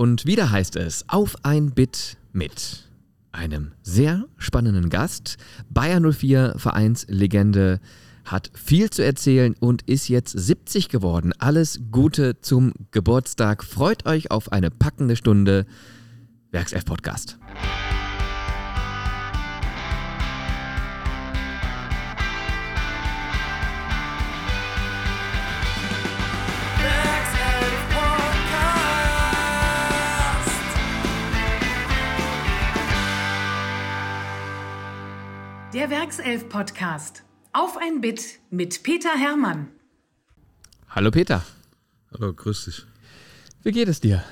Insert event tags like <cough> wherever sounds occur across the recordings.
Und wieder heißt es auf ein Bit mit einem sehr spannenden Gast. Bayer 04 Vereinslegende hat viel zu erzählen und ist jetzt 70 geworden. Alles Gute zum Geburtstag. Freut euch auf eine packende Stunde Werkself Podcast. Der Werkself Podcast. Auf ein Bit mit Peter Hermann. Hallo Peter. Hallo, grüß dich. Wie geht es dir?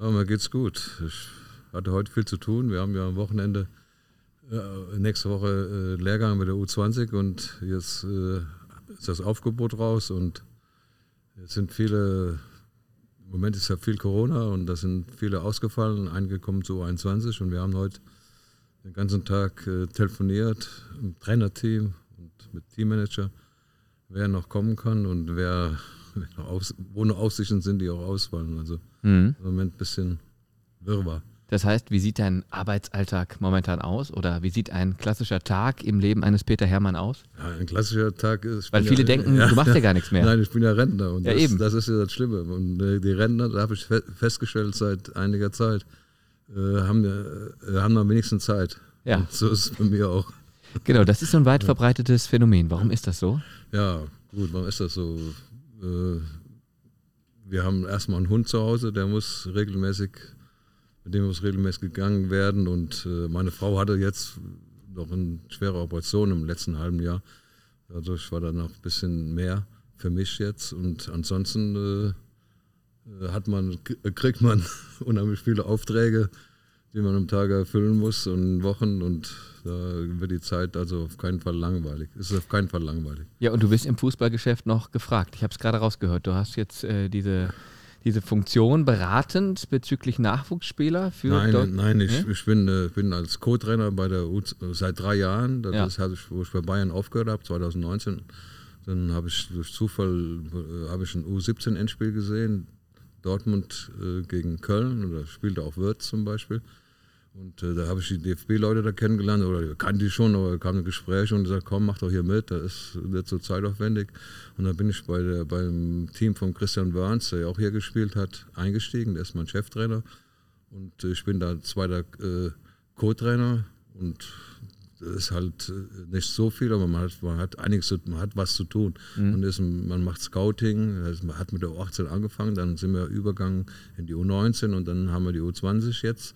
Ja, mir geht's gut. Ich hatte heute viel zu tun. Wir haben ja am Wochenende, äh, nächste Woche äh, Lehrgang mit der U20 und jetzt äh, ist das Aufgebot raus und jetzt sind viele, im Moment ist ja viel Corona und da sind viele ausgefallen, einige kommen zu U21 und wir haben heute den ganzen Tag äh, telefoniert im Trainerteam und mit Teammanager, wer noch kommen kann und wer noch aus, wo noch Aussichten sind, die auch ausfallen. Also Mhm. im Moment ein bisschen Wirrwarr. Das heißt, wie sieht dein Arbeitsalltag momentan aus? Oder wie sieht ein klassischer Tag im Leben eines Peter Hermann aus? Ja, ein klassischer Tag ist. Weil viele ja, denken, du machst ja gar nichts mehr. <laughs> Nein, ich bin ja Rentner und Ja, das, eben. das ist ja das Schlimme. Und äh, die Rentner, da habe ich fe festgestellt seit einiger Zeit, äh, haben, äh, haben am wenigsten Zeit. Ja. Und so ist es bei mir auch. Genau, das ist so ein weit verbreitetes Phänomen. Warum ist das so? Ja, gut, warum ist das so? Äh, wir haben erstmal einen Hund zu Hause, der muss regelmäßig, mit dem muss regelmäßig gegangen werden. Und meine Frau hatte jetzt noch eine schwere Operation im letzten halben Jahr. Dadurch war da noch ein bisschen mehr für mich jetzt. Und ansonsten hat man, kriegt man <laughs> unheimlich viele Aufträge, die man am Tag erfüllen muss und Wochen. Und da wird die Zeit also auf keinen Fall langweilig. Es ist auf keinen Fall langweilig. Ja, und du bist im Fußballgeschäft noch gefragt. Ich habe es gerade rausgehört. Du hast jetzt äh, diese, diese Funktion beratend bezüglich Nachwuchsspieler für Nein, Dort- nein, ich, Nee? ich bin, äh, bin als Co-Trainer bei der U seit drei Jahren. Das Ja. ist, ich, wo ich bei Bayern aufgehört habe, 2019. Dann habe ich durch Zufall äh, ich ein U17-Endspiel gesehen, Dortmund äh, gegen Köln oder spielte auch Wirtz zum Beispiel. Und äh, da habe ich die DFB-Leute da kennengelernt, oder kannte die schon, aber kam ein Gespräch und gesagt, komm, mach doch hier mit, das ist nicht so zeitaufwendig. Und dann bin ich bei der, beim Team von Christian Burns, der ja auch hier gespielt hat, eingestiegen, der ist mein Cheftrainer. Und äh, ich bin da zweiter äh, Co-Trainer und ist halt äh, nicht so viel, aber man hat, man hat einiges, zu- man hat was zu tun. Und ist, man macht Scouting, also man hat mit der U18 angefangen, dann sind wir übergegangen in die U19 und dann haben wir die U20 jetzt.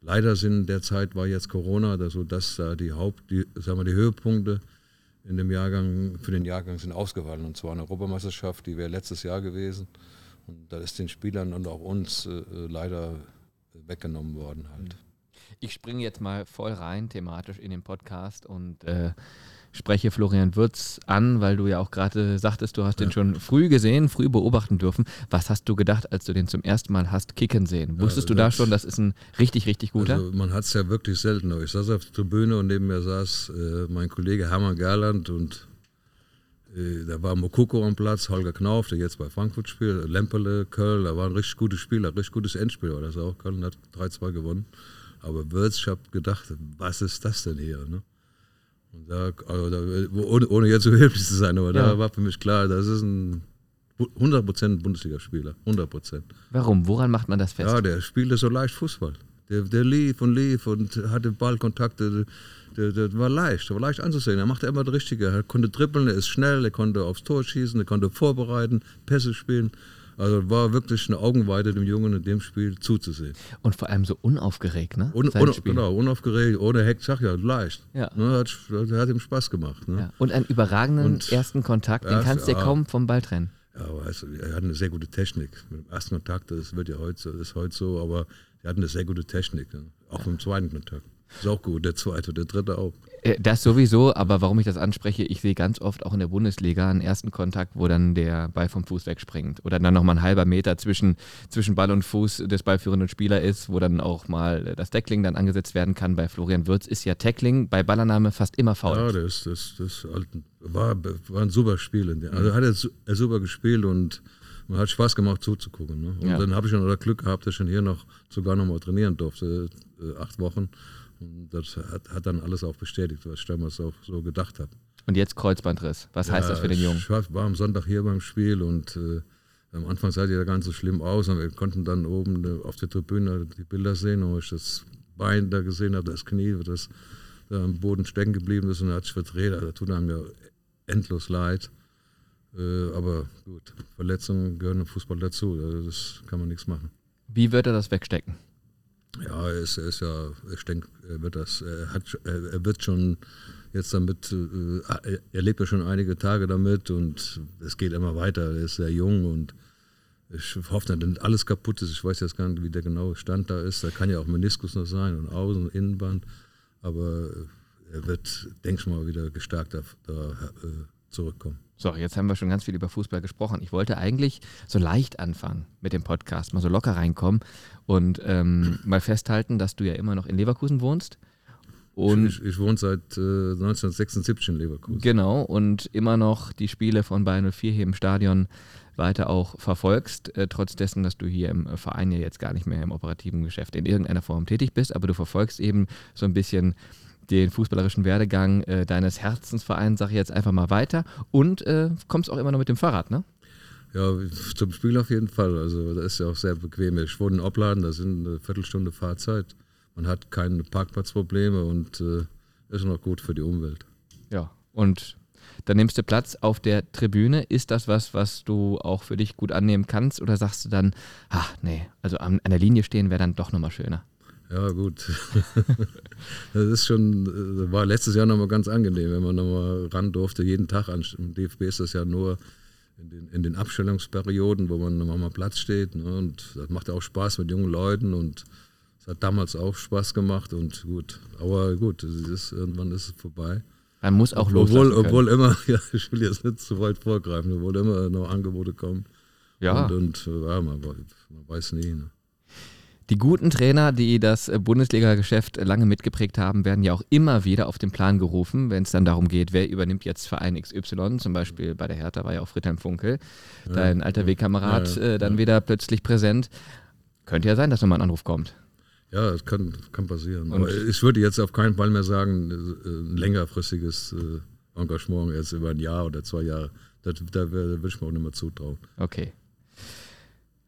Leider sind derzeit war jetzt Corona, da so dass da die Haupt, die, sagen wir, die Höhepunkte in dem Jahrgang, für den Jahrgang sind ausgefallen. Und zwar eine Europameisterschaft, die wäre letztes Jahr gewesen. Und da ist den Spielern und auch uns äh, leider weggenommen worden halt. Ich springe jetzt mal voll rein thematisch in den Podcast und äh, spreche Florian Würz an, weil du ja auch gerade sagtest, du hast den schon früh gesehen, früh beobachten dürfen. Was hast du gedacht, als du den zum ersten Mal hast kicken sehen? Wusstest du da schon, das ist ein richtig, richtig guter? Also man hat es ja wirklich selten. Ich saß auf der Tribüne und neben mir saß äh, mein Kollege Hermann Gerland und äh, da war Mokoko am Platz, Holger Knauf, der jetzt bei Frankfurt spielt, Lempele, Köln, da war ein richtig gutes Spiel, ein richtig gutes Endspiel war das auch. Köln hat 3-2 gewonnen. Aber habe gedacht, was ist das denn hier? Ne? Und da, also da, ohne, ohne jetzt so <laughs> hilflich zu sein, aber Ja. da war für mich klar, das ist ein 100% Bundesligaspieler, 100%. Warum? Woran macht man das fest? Ja, der spielte so leicht Fußball. Der, der lief und lief und hatte Ballkontakte. Der, der war leicht, der war leicht anzusehen. Er machte immer das Richtige. Er konnte dribbeln, er ist schnell, er konnte aufs Tor schießen, er konnte vorbereiten, Pässe spielen. Also war wirklich eine Augenweide dem Jungen in dem Spiel zuzusehen. Und vor allem so unaufgeregt, ne? Un, un, genau, unaufgeregt, ohne Heck, sag ja, leicht. Ja. Ne, hat, hat ihm Spaß gemacht. Ne? Ja. Und einen überragenden Und- ersten Kontakt, den Ja, kannst du dir ja. kaum vom Ball trennen. Ja, aber du, er hat eine sehr gute Technik. Mit dem ersten Kontakt, das wird ja heute so, ist heute so, aber er hat eine sehr gute Technik. Ne? Auch im zweiten Kontakt. Ist auch gut, der zweite, der dritte auch. Äh, Das sowieso, aber warum ich das anspreche, ich sehe ganz oft auch in der Bundesliga einen ersten Kontakt, wo dann der Ball vom Fuß wegspringt oder dann nochmal ein halber Meter zwischen, zwischen Ball und Fuß des ballführenden Spielers ist, wo dann auch mal das Tackling dann angesetzt werden kann. Bei Florian Würz ist ja Tackling bei Ballannahme fast immer faul. Ja, das, das, das halt, war, war ein super Spiel. In der, also hat er, su- er super gespielt und man hat Spaß gemacht zuzugucken. Ne? Und Ja. dann habe ich noch das Glück gehabt, dass ich dann hier noch sogar noch mal trainieren durfte, äh, acht Wochen. Und das hat, hat dann alles auch bestätigt, was ich damals auch so gedacht habe. Und jetzt Kreuzbandriss. Was heißt das für den Jungen? Ich war, am Sonntag hier beim Spiel und äh, am Anfang sah die ja ganz so schlimm aus und wir konnten dann oben äh, auf der Tribüne die Bilder sehen, wo ich das Bein da gesehen habe, das Knie, das da am Boden stecken geblieben ist und hat sich verdreht. Also, das tut einem ja endlos leid. Äh, aber gut, Verletzungen gehören im Fußball dazu, also das kann man nichts machen. Wie wird er das wegstecken? Ja, er ist, ja, ich denke, er wird das, er, hat, er wird schon jetzt damit, äh, er- lebt ja schon einige Tage damit und es geht immer weiter. Er ist sehr jung und ich hoffe, dass alles kaputt ist. Ich weiß jetzt gar nicht, wie der genaue Stand da ist. Da kann ja auch Meniskus noch sein und Außen- und Innenband. Aber er wird, denke ich mal, wieder gestärkt da, da äh, zurückkommen. So, jetzt haben wir schon ganz viel über Fußball gesprochen. Ich wollte eigentlich so leicht anfangen mit dem Podcast, mal so locker reinkommen und ähm, <clears throat> mal festhalten, dass du ja immer noch in Leverkusen wohnst. Und ich, ich wohne seit äh, 1976 in Leverkusen. Genau, und immer noch die Spiele von Bayern 04 hier im Stadion weiter auch verfolgst, äh, trotz dessen, dass du hier im Verein ja jetzt gar nicht mehr im operativen Geschäft in irgendeiner Form tätig bist, aber du verfolgst eben so ein bisschen den fußballerischen Werdegang äh, deines Herzensvereins, sag ich jetzt einfach mal weiter, und äh, kommst auch immer noch mit dem Fahrrad, ne? Ja, zum Spiel auf jeden Fall. Also das ist ja auch sehr bequem. Ich wohne in Opladen, da sind eine Viertelstunde Fahrzeit. Man hat keine Parkplatzprobleme und äh, ist noch gut für die Umwelt. Ja, und dann nimmst du Platz auf der Tribüne. Ist das was, was du auch für dich gut annehmen kannst? Oder sagst du dann, ach nee, also an, an der Linie stehen wäre dann doch nochmal schöner? Ja, gut. <laughs> das ist schon, äh, war letztes Jahr nochmal ganz angenehm, wenn man nochmal ran durfte, jeden Tag. An, Im DFB ist das ja nur in den, in den Abstellungsperioden, wo man nochmal mal Platz steht. Ne? Und das macht auch Spaß mit jungen Leuten und es hat damals auch Spaß gemacht und gut. Aber gut, ist, irgendwann ist es vorbei. Man muss auch Obwohl, loslassen können. obwohl immer, <laughs> ja, ich will jetzt nicht zu weit vorgreifen, obwohl immer noch Angebote kommen. ja. Und, und äh, ja, man, man weiß nie. Ne? Die guten Trainer, die das äh, Bundesliga-Geschäft lange mitgeprägt haben, werden ja auch immer wieder auf den Plan gerufen, wenn es dann darum geht, wer übernimmt jetzt Verein XY. Zum Beispiel bei der Hertha war ja auch Friedhelm Funkel, dein alter Wegkamerad, Ja, ja, äh, dann wieder plötzlich präsent. Könnte ja sein, dass nochmal ein Anruf kommt. Ja, das kann, kann passieren. Und- Aber ich würde jetzt auf keinen Fall mehr sagen, äh, ein längerfristiges Engagement jetzt über ein Jahr oder zwei Jahre. Da wär- würde ich mir auch nicht mehr zutrauen. Okay.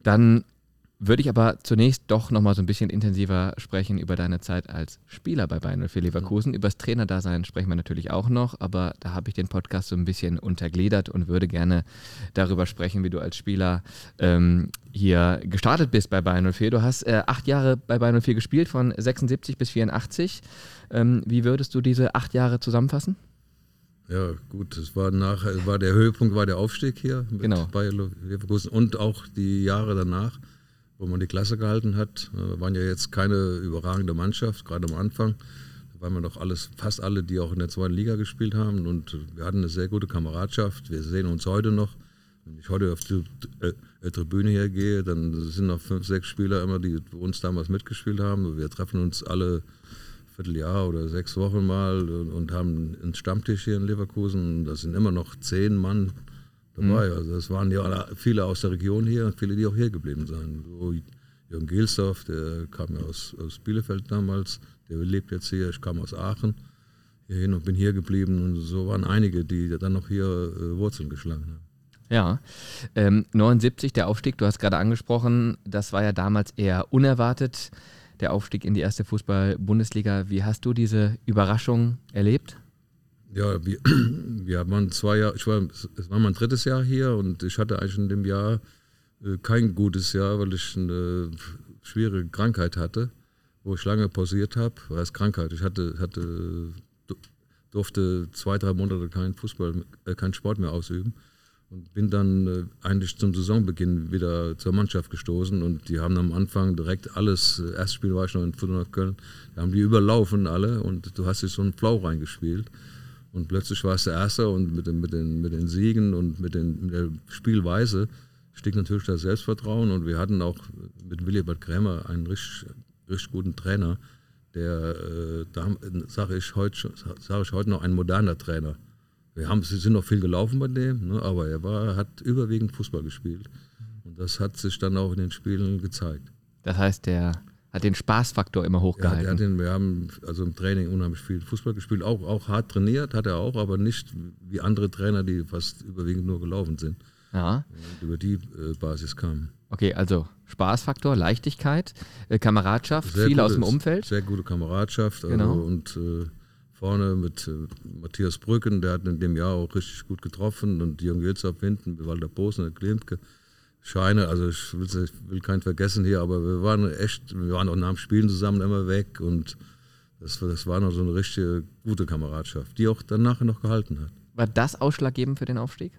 Dann würde ich aber zunächst doch nochmal so ein bisschen intensiver sprechen über deine Zeit als Spieler bei Bayern 04 Leverkusen. Übers Trainerdasein sprechen wir natürlich auch noch, aber da habe ich den Podcast so ein bisschen untergliedert und würde gerne darüber sprechen, wie du als Spieler ähm, hier gestartet bist bei Bayern 04. Du hast äh, acht Jahre bei Bayern 04 gespielt, von 76 bis 84. Ähm, wie würdest du diese acht Jahre zusammenfassen? Ja, gut, es war nach, war der Höhepunkt war der Aufstieg hier mit Genau. Bayer Leverkusen und auch die Jahre danach, wo man die Klasse gehalten hat. Äh, Wir waren ja jetzt keine überragende Mannschaft, gerade am Anfang. Da waren wir doch alles, fast alle, die auch in der zweiten Liga gespielt haben und wir hatten eine sehr gute Kameradschaft. Wir sehen uns heute noch. Wenn ich heute auf die äh, äh, Tribüne hier gehe, dann sind noch fünf, sechs Spieler immer, die uns damals mitgespielt haben. Wir treffen uns alle Vierteljahr oder sechs Wochen mal und, und haben einen Stammtisch hier in Leverkusen. Da sind immer noch zehn Mann dabei. Also es waren ja viele aus der Region hier und viele, die auch hier geblieben sind. So Jürgen Gilsdorf, der kam ja aus, aus Bielefeld damals, der lebt jetzt hier. Ich kam aus Aachen hierhin und bin hier geblieben. Und so waren einige, die dann noch hier äh, Wurzeln geschlagen haben. Ja, ähm, 79, der Aufstieg, du hast gerade angesprochen, das war ja damals eher unerwartet, der Aufstieg in die erste Fußball-Bundesliga. Wie hast du diese Überraschung erlebt? Ja, wir, <clears throat> wir waren zwei Jahre, ich war, es war mein drittes Jahr hier und ich hatte eigentlich in dem Jahr äh, kein gutes Jahr, weil ich eine schwierige Krankheit hatte, wo ich lange pausiert habe. Was Krankheit? Ich hatte, hatte, du- durfte zwei, drei Monate keinen Fußball, äh, keinen Sport mehr ausüben und bin dann äh, eigentlich zum Saisonbeginn wieder zur Mannschaft gestoßen und die haben am Anfang direkt alles, äh, erstes Spiel war ich noch in Fortuna Köln, da haben die überlaufen alle und du hast dich so einen Flow reingespielt. Und plötzlich war es der Erste und mit den, mit den, mit den Siegen und mit, den, mit der Spielweise stieg natürlich das Selbstvertrauen. Und wir hatten auch mit Willibert Krämer einen richtig, richtig guten Trainer, der, äh, sage ich, sag ich heute noch, ein moderner Trainer. Wir haben, sie sind noch viel gelaufen bei dem, ne, aber er war, hat überwiegend Fußball gespielt. das hat sich dann auch in den Spielen gezeigt. Das heißt, der hat den Spaßfaktor immer Ja, hochgehalten. hat den, wir haben also im Training unheimlich viel Fußball gespielt, auch, auch hart trainiert, hat er auch, aber nicht wie andere Trainer, die fast überwiegend nur gelaufen sind ja. und über die äh, Basis kamen. Okay, also Spaßfaktor, Leichtigkeit, äh, Kameradschaft, Sehr viele aus gute- dem Umfeld. Sehr gute Kameradschaft. Also, Genau. Und äh, vorne mit äh, Matthias Brücken, der hat in dem Jahr auch richtig gut getroffen. Und Jürgen Jötzab hinten, Walter Posen, Klimke, Scheine. Also ich will, ich will keinen vergessen hier, aber wir waren echt, wir waren auch nach dem Spielen zusammen immer weg. Und das, war- das war noch so eine richtige gute Kameradschaft, die auch dann nachher noch gehalten hat. War das ausschlaggebend für den Aufstieg?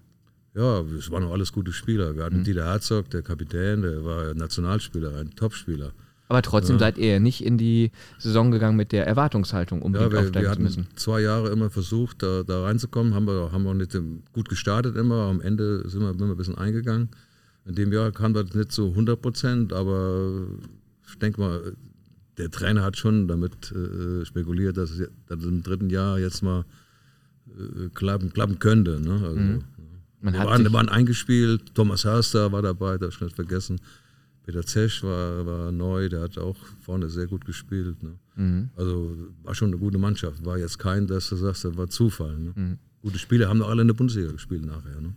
Ja, es waren auch alles gute Spieler. Wir hatten Mhm. Dieter Herzog, der Kapitän, der war Nationalspieler, ein Topspieler. Aber trotzdem seid ihr nicht in die Saison gegangen mit der Erwartungshaltung, unbedingt Ja, wir, aufsteigen wir zu hatten müssen. zwei Jahre immer versucht, da, da reinzukommen, haben wir haben auch nicht gut gestartet immer. Am Ende sind wir immer ein bisschen eingegangen. In dem Jahr kam das nicht so 100 Prozent, aber ich denke mal, der Trainer hat schon damit äh, spekuliert, dass es dass es im dritten Jahr jetzt mal äh, klappen, klappen könnte. Ne? Also, Mhm. Man wir, hat waren, waren eingespielt, Thomas Hörster war dabei, das ich nicht vergessen. Peter Zesch war, war neu, der hat auch vorne sehr gut gespielt. Ne? Mhm. Also war schon eine gute Mannschaft. War jetzt kein, dass du sagst, das war Zufall. Ne? Mhm. Gute Spieler haben doch alle in der Bundesliga gespielt nachher. Ne?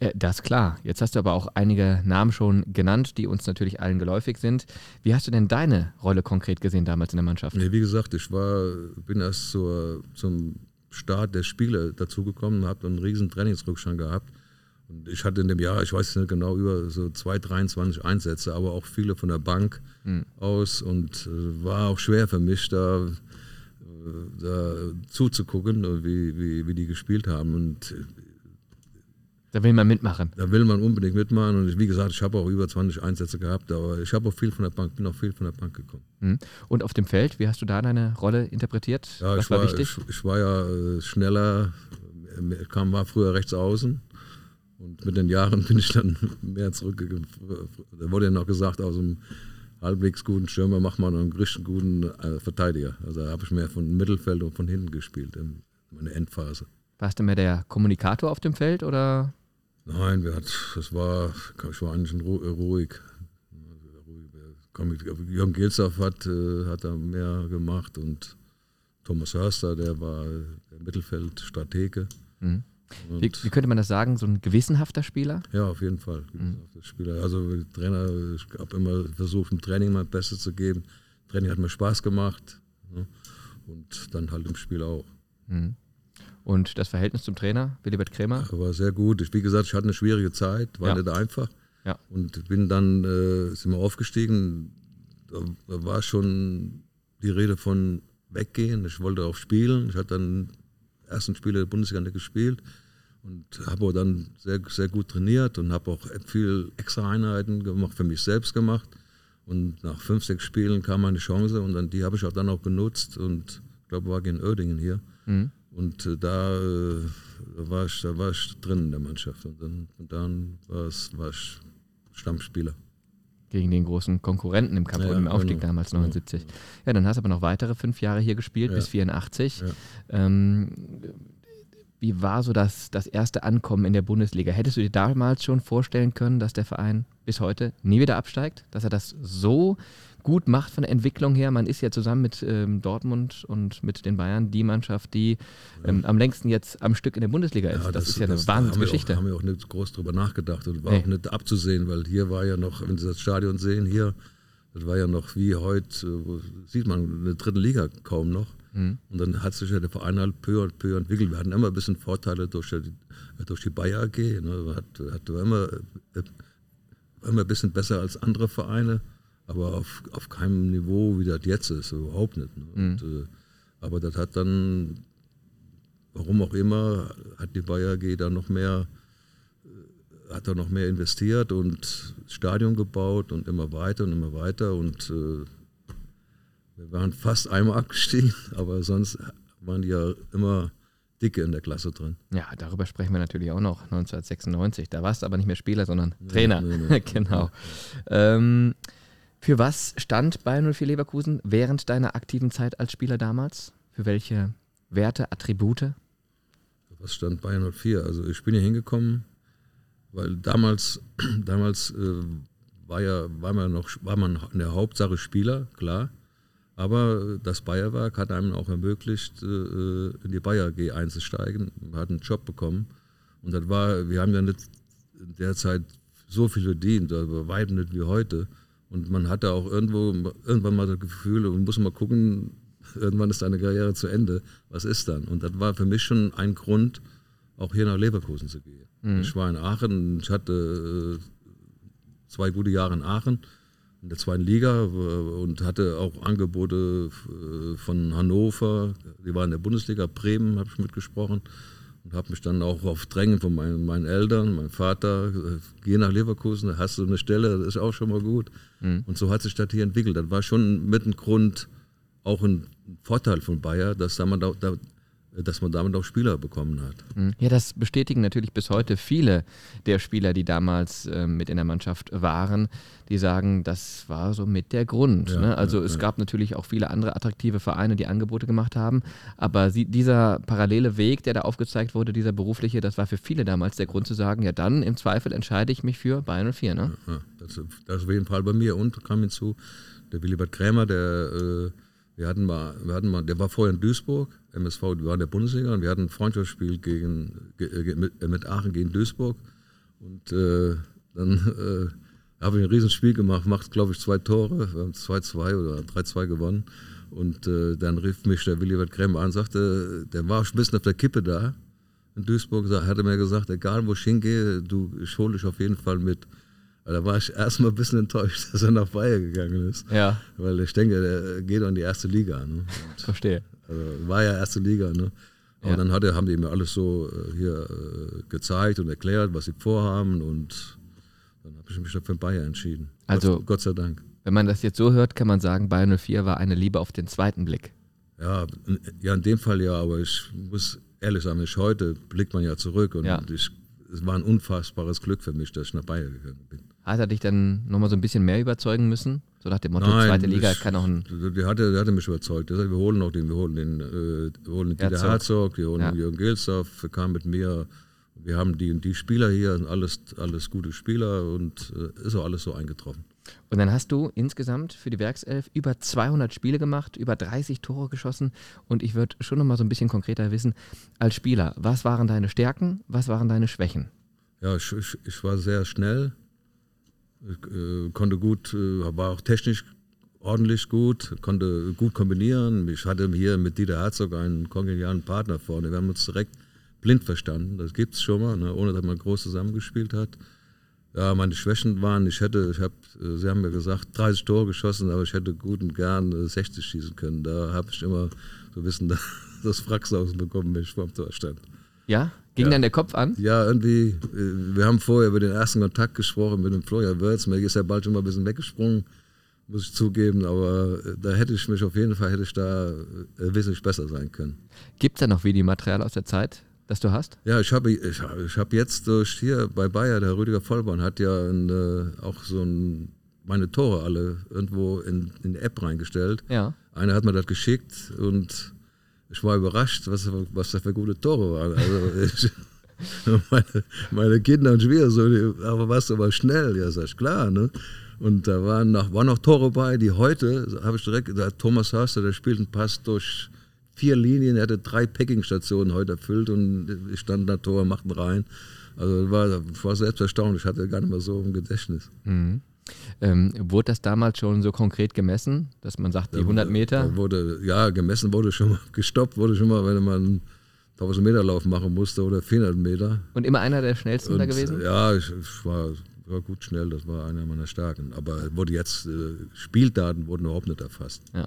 äh, das klar. Jetzt hast du aber auch einige Namen schon genannt, die uns natürlich allen geläufig sind. Wie hast du denn deine Rolle konkret gesehen damals in der Mannschaft? Nee, wie gesagt, ich war, bin erst zur, zum Start der Spiele dazugekommen, habe einen riesen Trainingsrückstand gehabt. Und ich hatte in dem Jahr, ich weiß es nicht genau, über so 2, 23 Einsätze, aber auch viele von der Bank aus und äh, war auch schwer für mich, da, da zuzugucken, wie, wie, wie die gespielt haben. Und äh, Da will man mitmachen. Da will man unbedingt mitmachen und wie gesagt, ich habe auch über 20 Einsätze gehabt, aber ich habe auch viel von der Bank, bin auch viel von der Bank gekommen. Mhm. Und auf dem Feld, wie hast du da deine Rolle interpretiert? Ja, Was ich war, war, wichtig? Ich, ich war ja äh, schneller, äh, kam, war früher rechts außen und mit den Jahren <laughs> bin ich dann mehr zurückgegangen. Da wurde ja noch gesagt, aus einem halbwegs guten Stürmer macht man einen richtig guten äh, Verteidiger. Also da habe ich mehr von Mittelfeld und von hinten gespielt in meiner Endphase. Warst du mehr der Kommunikator auf dem Feld oder? Nein, wir hat, das war, ich war eigentlich ru- äh, ruhig. Jürgen Gilsdorf hat, äh, hat da mehr gemacht und Thomas Hörster, der war der Mittelfeldstratege. Mhm. Wie, wie könnte man das sagen? So ein gewissenhafter Spieler? ja, auf jeden Fall. Das Spieler. Also Trainer, ich habe immer versucht, im Training mein Bestes zu geben. Training hat mir Spaß gemacht. Ne? Und dann halt im Spiel auch. Mhm. Und das Verhältnis zum Trainer, Willibert Krämer? war sehr gut. Ich, wie gesagt, ich hatte eine schwierige Zeit, war Ja. nicht einfach. Ja. Und bin dann, äh, sind wir aufgestiegen. Da, da war schon die Rede von weggehen. Ich wollte auch spielen. Ich hatte dann ersten Spiele der Bundesliga nicht gespielt und habe auch dann sehr, sehr gut trainiert und habe auch viel extra Einheiten gemacht, für mich selbst gemacht. Und nach fünf, sechs Spielen kam meine Chance und dann, die habe ich auch dann auch genutzt und ich glaube, war gegen Oerdingen hier. Mhm. Und äh, da, äh, war ich, da war ich drin in der Mannschaft. Und dann, und dann war, es, war ich Stammspieler. Gegen den großen Konkurrenten im Kampf Ja, um den Aufstieg genau. damals, Genau. 79. Ja, dann hast du aber noch weitere fünf Jahre hier gespielt, Ja. bis 84. Ja. Ähm, wie war so das, das erste Ankommen in der Bundesliga? Hättest du dir damals schon vorstellen können, dass der Verein bis heute nie wieder absteigt? Dass er das so gut macht von der Entwicklung her? Man ist ja zusammen mit ähm, Dortmund und mit den Bayern die Mannschaft, die ähm, am längsten jetzt am Stück in der Bundesliga ist. das, ist ja eine da haben wir Wahnsinnsgeschichte. Auch, haben wir auch nicht groß drüber nachgedacht und war Nee. auch nicht abzusehen, weil hier war ja noch, wenn Sie das Stadion sehen, hier, das war ja noch wie heute, äh, wo, sieht man in der dritten Liga kaum noch. Mhm. Und dann hat sich ja der Verein halt peu und peu entwickelt. Wir hatten immer ein bisschen Vorteile durch die, durch die Bayer AG. Ne? Hat, hat war immer, äh, immer ein bisschen besser als andere Vereine, aber auf, auf keinem Niveau, wie das jetzt ist, überhaupt nicht. Ne? Und, äh, aber das hat dann, warum auch immer, hat die Bayer AG da noch mehr, äh, hat da noch mehr investiert und Stadion gebaut und immer weiter und immer weiter und äh, wir waren fast einmal abgestiegen, <laughs> aber sonst waren die ja immer dicke in der Klasse drin. Ja, darüber sprechen wir natürlich auch noch. 1996. Da warst du aber nicht mehr Spieler, sondern Trainer. nee, <laughs> nee. genau. Ähm, für was stand Bayern 04 Leverkusen während deiner aktiven Zeit als Spieler damals? Für welche Werte, Attribute? Was stand Bayern 04? Also ich bin hier hingekommen weil damals, <clears throat> damals äh, war ja war man noch war man in der Hauptsache Spieler, klar. Aber das Bayerwerk hat einem auch ermöglicht, äh, in die Bayer G einzusteigen. Man hat einen Job bekommen. Und das war, wir haben ja nicht in der Zeit so viel verdient, aber weit nicht wie heute. Und man hatte auch irgendwo irgendwann mal das Gefühl, man muss mal gucken, irgendwann ist deine Karriere zu Ende. Was ist dann? Und das war für mich schon ein Grund, auch hier nach Leverkusen zu gehen. Mhm. Ich war in Aachen, ich hatte äh, zwei gute Jahre in Aachen in der zweiten Liga und hatte auch Angebote äh, von Hannover, die waren in der Bundesliga, Bremen habe ich mitgesprochen und habe mich dann auch auf Drängen von meinen, meinen Eltern, meinem Vater, äh, geh nach Leverkusen, da hast du eine Stelle, das ist auch schon mal gut. Mhm. Und so hat sich das hier entwickelt. Das war schon mit ein Grund, auch ein Vorteil von Bayer, dass da man da, da dass man damit auch Spieler bekommen hat. Mhm. Ja, das bestätigen natürlich bis heute viele der Spieler, die damals äh, mit in der Mannschaft waren, die sagen, das war so mit der Grund. Ja, ne? Also ja, es ja. gab natürlich auch viele andere attraktive Vereine, die Angebote gemacht haben, aber sie, dieser parallele Weg, der da aufgezeigt wurde, dieser berufliche, das war für viele damals der Grund zu sagen, ja dann im Zweifel entscheide ich mich für Bayern 04. Ne? das, das ist auf jeden Fall bei mir und kam hinzu, der Willibert Krämer, der äh, wir hatten mal, wir hatten mal, der war vorher in Duisburg, MSV, wir waren in der Bundesliga und wir hatten ein Freundschaftsspiel gegen, mit, mit Aachen gegen Duisburg. Und äh, dann äh, habe ich ein Riesenspiel gemacht, macht glaube ich zwei Tore, wir haben 2-2 oder 3-2 gewonnen. Und äh, dann rief mich der Willi Kremmer an, sagte, der war ein bisschen auf der Kippe da in Duisburg, hatte mir gesagt, egal wo ich hingehe, du, ich hole dich auf jeden Fall mit. Da war ich erstmal ein bisschen enttäuscht, <laughs> dass er nach Bayern gegangen ist. Ja. Weil ich denke, der geht in die erste Liga. Ne? <laughs> Verstehe. Also war ja erste Liga. Ne? Aber ja. dann hat er, haben die mir alles so äh, hier äh, gezeigt und erklärt, was sie vorhaben. Und dann habe ich mich für Bayern entschieden. Also, Gott, Gott, sei Dank. Wenn man das jetzt so hört, kann man sagen, Bayern 04 war eine Liebe auf den zweiten Blick. Ja, ja, in dem Fall ja, aber ich muss ehrlich sagen, ich heute blickt man ja zurück und ja. ich, es war ein unfassbares Glück für mich, dass ich nach Bayern gegangen bin. Hat er dich dann nochmal so ein bisschen mehr überzeugen müssen? So nach dem Motto, Nein, zweite Liga ich, kann auch ein. Der hatte, der hatte mich überzeugt. Der sagt, wir holen noch den, wir holen den, äh, wir holen den Dieter Herzog, wir holen ja. den Jürgen Gilsdorf, kam mit mir. Wir haben die und die Spieler hier, alles, alles gute Spieler und äh, ist auch alles so eingetroffen. Und dann hast du insgesamt für die Werkself über 200 Spiele gemacht, über 30 Tore geschossen. Und ich würde schon nochmal so ein bisschen konkreter wissen, als Spieler, was waren deine Stärken, was waren deine Schwächen? Ja, ich, ich, ich war sehr schnell, äh, konnte gut, äh, war auch technisch ordentlich gut, konnte gut kombinieren. Ich hatte hier mit Dieter Herzog einen kongenialen Partner vorne. Wir haben uns direkt blind verstanden. Das gibt es schon mal, ne, ohne dass man groß zusammengespielt hat. Ja, meine Schwächen waren, ich hätte, ich habe, äh, Sie haben mir gesagt, 30 Tore geschossen, aber ich hätte gut und gern 60 schießen können. Da habe ich immer so ein bisschen <laughs> das Fracksausen bekommen, wenn ich vor dem Tor stand. Ja? Ging ja. dann der Kopf an? Ja, irgendwie. Äh, wir haben vorher über den ersten Kontakt gesprochen mit dem Florian Wörz. Mir ist ja bald schon mal ein bisschen weggesprungen, muss ich zugeben. Aber äh, da hätte ich mich auf jeden Fall hätte ich da äh, wesentlich besser sein können. Gibt es da noch Videomaterial aus der Zeit, das du hast? Ja, ich habe ich, ich hab jetzt durch hier bei Bayer, der Rüdiger Vollborn hat ja ein, auch so ein, meine Tore alle irgendwo in, in die App reingestellt. Ja. Einer hat mir das geschickt und ich war überrascht, was, was da für gute Tore waren. Also ich, <laughs> meine, meine, Kinder und Schwiegersohn, aber du aber schnell, ja, sag ich, klar, ne? Und da waren noch, waren noch Tore bei, die heute, habe ich direkt, da Thomas Haster, der spielt einen Pass durch vier Linien, er hatte drei Packing-Stationen heute erfüllt und ich stand da Tor, machten rein. Also war, war selbst erstaunt, ich hatte gar nicht mehr so im Gedächtnis. Mhm. Ähm, wurde das damals schon so konkret gemessen, dass man sagt, die 100 Meter? Wurde, ja, gemessen wurde schon mal, gestoppt wurde schon mal, wenn man 1000 Meter Lauf machen musste oder 400 Meter. Und immer einer der schnellsten Und, da gewesen? Ja, ich, ich war, war, gut schnell, das war einer meiner Stärken. Aber wurde jetzt, äh, Spieldaten wurden überhaupt nicht erfasst. Ja.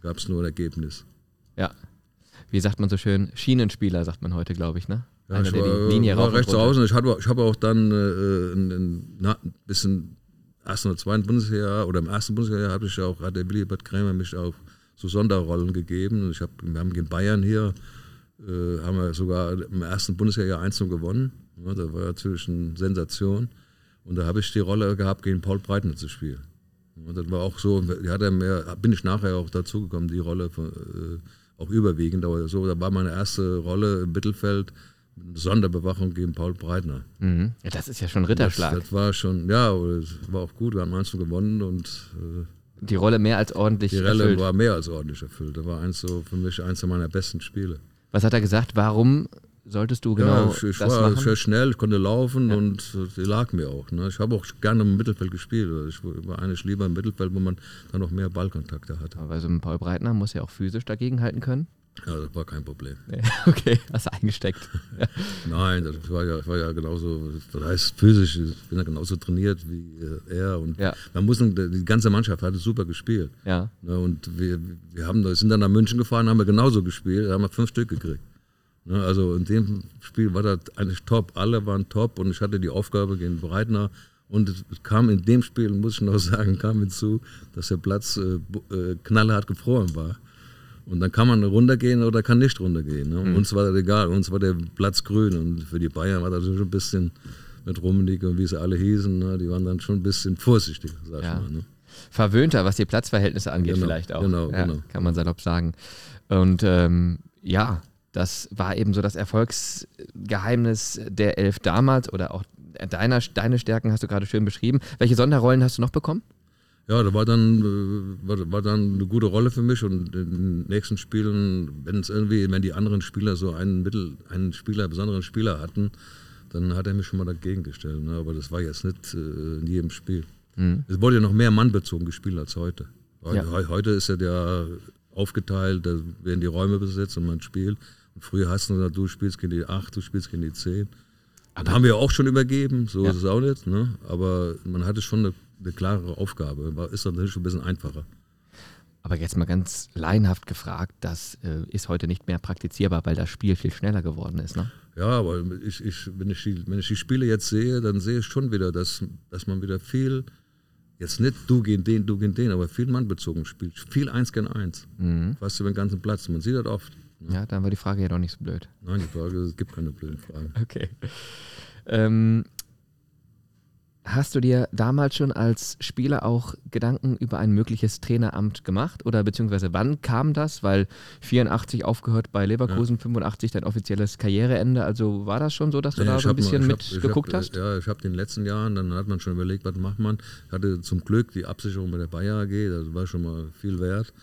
Gab es nur ein Ergebnis. Ja. Wie sagt man so schön? Schienenspieler, sagt man heute, glaube ich, ne? Ja, Einer, ich war, der die Linie war rechts außen. Ich habe ich hab auch dann äh, ein, ein, ein bisschen ersten oder zweiten Bundesjahr oder im ersten Bundesjahr habe ich auch, hat der Willi Bert Krämer mich auch so Sonderrollen gegeben. Ich hab, wir haben gegen Bayern hier, äh, haben wir sogar im ersten Bundesjahr 1 gewonnen. Ja, das war natürlich eine Sensation. Und da habe ich die Rolle gehabt, gegen Paul Breitner zu spielen. Und das war auch so, hat er bin ich nachher auch dazugekommen, die Rolle von, äh, auch überwiegend, aber so, da war meine erste Rolle im Mittelfeld Sonderbewachung gegen Paul Breitner. Mhm. Ja, das ist ja schon Ritterschlag. Das, das war schon, ja, es war auch gut. Wir haben eins gewonnen und äh, die Rolle mehr als ordentlich die Rolle erfüllt. war mehr als ordentlich erfüllt. Das war eins so für mich eins meiner besten Spiele. Was hat er gesagt? Warum solltest du genau ja, ich, ich das war machen? sehr schnell, ich konnte laufen ja. und die lag mir auch. Ne? Ich habe auch gerne im Mittelfeld gespielt. Ich war eigentlich lieber im Mittelfeld, wo man dann noch mehr Ballkontakte hatte. Aber so einem Paul Breitner muss ja auch physisch dagegen halten können. Ja, das war kein Problem. <laughs> Okay, hast du eingesteckt. <laughs> Nein, das war ja, war ja genauso, das heißt physisch, ich bin ja genauso trainiert wie äh, er. Und ja. man muss, die ganze Mannschaft hat super gespielt. Ja. Ne, und wir, wir haben, sind dann nach München gefahren, haben wir genauso gespielt, da haben wir fünf Stück gekriegt. Ne, also in dem Spiel war das eigentlich top, alle waren top und ich hatte die Aufgabe gegen Breitner. Und es kam in dem Spiel, muss ich noch <laughs> sagen, kam hinzu, dass der Platz äh, äh knallhart gefroren war. Und dann kann man runtergehen oder kann nicht runtergehen. Ne? Mhm. Uns war das egal, uns war der Platz grün. Und für die Bayern war das schon ein bisschen mit Rummenigge und wie sie alle hießen, ne? die waren dann schon ein bisschen vorsichtig, sag ja. ich mal. Ne? Verwöhnter, was die Platzverhältnisse angeht, genau, vielleicht auch. Genau, ja, genau. Kann man salopp sagen. Und ähm, ja, das war eben so das Erfolgsgeheimnis der Elf damals oder auch deiner, deine Stärken hast du gerade schön beschrieben. Welche Sonderrollen hast du noch bekommen? Ja, da war dann, äh, war, war dann eine gute Rolle für mich und in den nächsten Spielen, wenn es irgendwie, wenn die anderen Spieler so einen Mittel, einen Spieler, besonderen Spieler hatten, dann hat er mich schon mal dagegen gestellt. Ne? Aber das war jetzt nicht äh, in jedem Spiel. Mhm. Es wurde ja noch mehr mannbezogen gespielt als heute. Ja. Heute ist ja der aufgeteilt, da werden die Räume besetzt und man spielt. Und früher hast du gesagt, du spielst gegen die 8, du spielst gegen die 10. Das haben wir auch schon übergeben, so ja. ist es auch nicht. Ne? Aber man hatte schon eine eine klarere Aufgabe. Ist natürlich schon ein bisschen einfacher. Aber jetzt mal ganz laienhaft gefragt, das äh, ist heute nicht mehr praktizierbar, weil das Spiel viel schneller geworden ist, ne? Ja, aber ich, ich, wenn, ich die, wenn ich die Spiele jetzt sehe, dann sehe ich schon wieder, dass, dass man wieder viel, jetzt nicht du gegen den, du gegen den, aber viel mannbezogen spielt. Viel eins gegen eins. Mhm. Fast über den ganzen Platz. Man sieht das oft. Ne? Ja, dann war die Frage ja doch nicht so blöd. Nein, die Frage, es gibt keine blöden Fragen. Okay. Ähm, Hast du dir damals schon als Spieler auch Gedanken über ein mögliches Traineramt gemacht? Oder beziehungsweise wann kam das? Weil 84 aufgehört bei Leverkusen, ja. 85 dein offizielles Karriereende. Also war das schon so, dass du ja, da so ein bisschen mal, mitgeguckt hast? Ja, ich habe in den letzten Jahren, dann hat man schon überlegt, was macht man. Ich hatte zum Glück die Absicherung bei der Bayer AG, das war schon mal viel wert.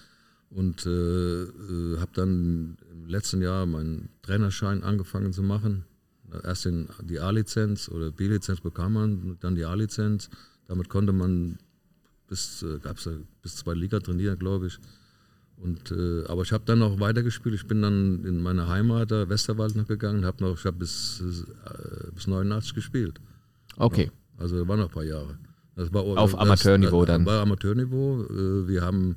Und äh, äh habe dann im letzten Jahr meinen Trainerschein angefangen zu machen erst den, die A-Lizenz oder B-Lizenz bekam man, dann die A-Lizenz. Damit konnte man bis, äh, gab's, bis zwei Liga trainieren, glaube ich. Und, äh, aber ich habe dann noch weitergespielt. Ich bin dann in meine Heimat, da Westerwald, noch gegangen. Hab noch, ich habe bis, äh, bis 89 gespielt. Okay. Also da waren noch ein paar Jahre. Das war, Auf das, Amateurniveau das, dann? War Amateurniveau. Äh, wir haben,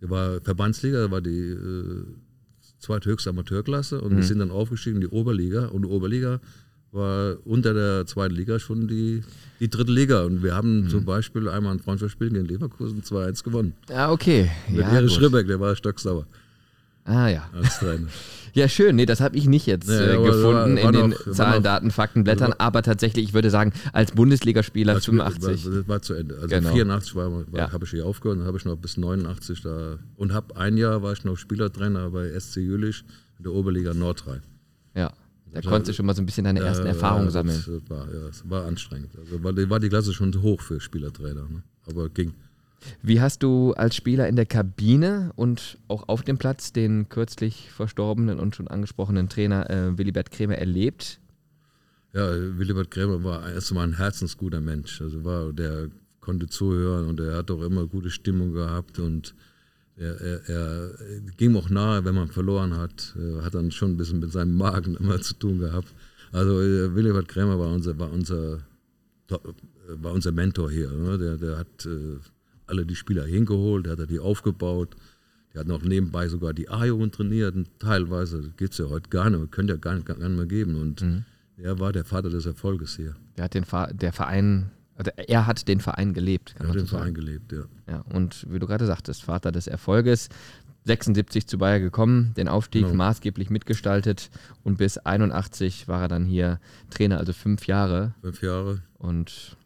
wir war Verbandsliga, da war die äh, zweithöchste Amateurklasse und mhm. wir sind dann aufgestiegen in die Oberliga und die Oberliga war unter der zweiten Liga schon die, die dritte Liga. Und wir haben mhm. zum Beispiel einmal ein Freundschaftsspiel gegen Leverkusen 2-1 gewonnen. Ja, okay. Mit ja, Erich Schribbeck, der war stocksauer. Ah ja. <laughs> Ja, schön. Nee, das habe ich nicht jetzt äh, gefunden war, war in den noch, Zahlen, Daten, Faktenblättern, war, aber tatsächlich, ich würde sagen, als Bundesligaspieler das 85. War, das war zu Ende. Also genau. 84 war, war, ja. habe ich hier aufgehört, dann habe ich noch bis 89 da und habe ein Jahr war ich noch Spielertrainer bei SC Jülich in der Oberliga Nordrhein. Ja. Da also, konntest du schon mal so ein bisschen deine ersten Erfahrungen ja, sammeln. Das war, ja, es war anstrengend. Also war, war die Klasse schon hoch für Spielertrainer, ne? aber ging. Wie hast du als Spieler in der Kabine und auch auf dem Platz den kürzlich verstorbenen und schon angesprochenen Trainer äh, Willibert Krämer erlebt? Ja, Willibert Krämer war erstmal ein herzensguter Mensch. Also war, der konnte zuhören und er hat auch immer gute Stimmung gehabt und er, er, er, ging auch nahe, wenn man verloren hat. Er hat dann schon ein bisschen mit seinem Magen immer zu tun gehabt. Also äh, Willibert Krämer war unser, war unser, war unser Mentor hier. Ne? Der, der hat äh, alle die Spieler hingeholt, der hat die aufgebaut. Der hat noch nebenbei sogar die A-Jugend trainiert. Und teilweise geht es ja heute gar nicht, könnte ja gar nicht, gar nicht mehr geben. Und mhm. er war der Vater des Erfolges hier. Der hat den der Verein also er hat den Verein gelebt. Kann er hat den Verein gelebt, ja. ja. Und wie du gerade sagtest, Vater des Erfolges. 76 zu Bayer gekommen, den Aufstieg genau. maßgeblich mitgestaltet und bis 81 war er dann hier Trainer, also fünf Jahre. Fünf Jahre. Und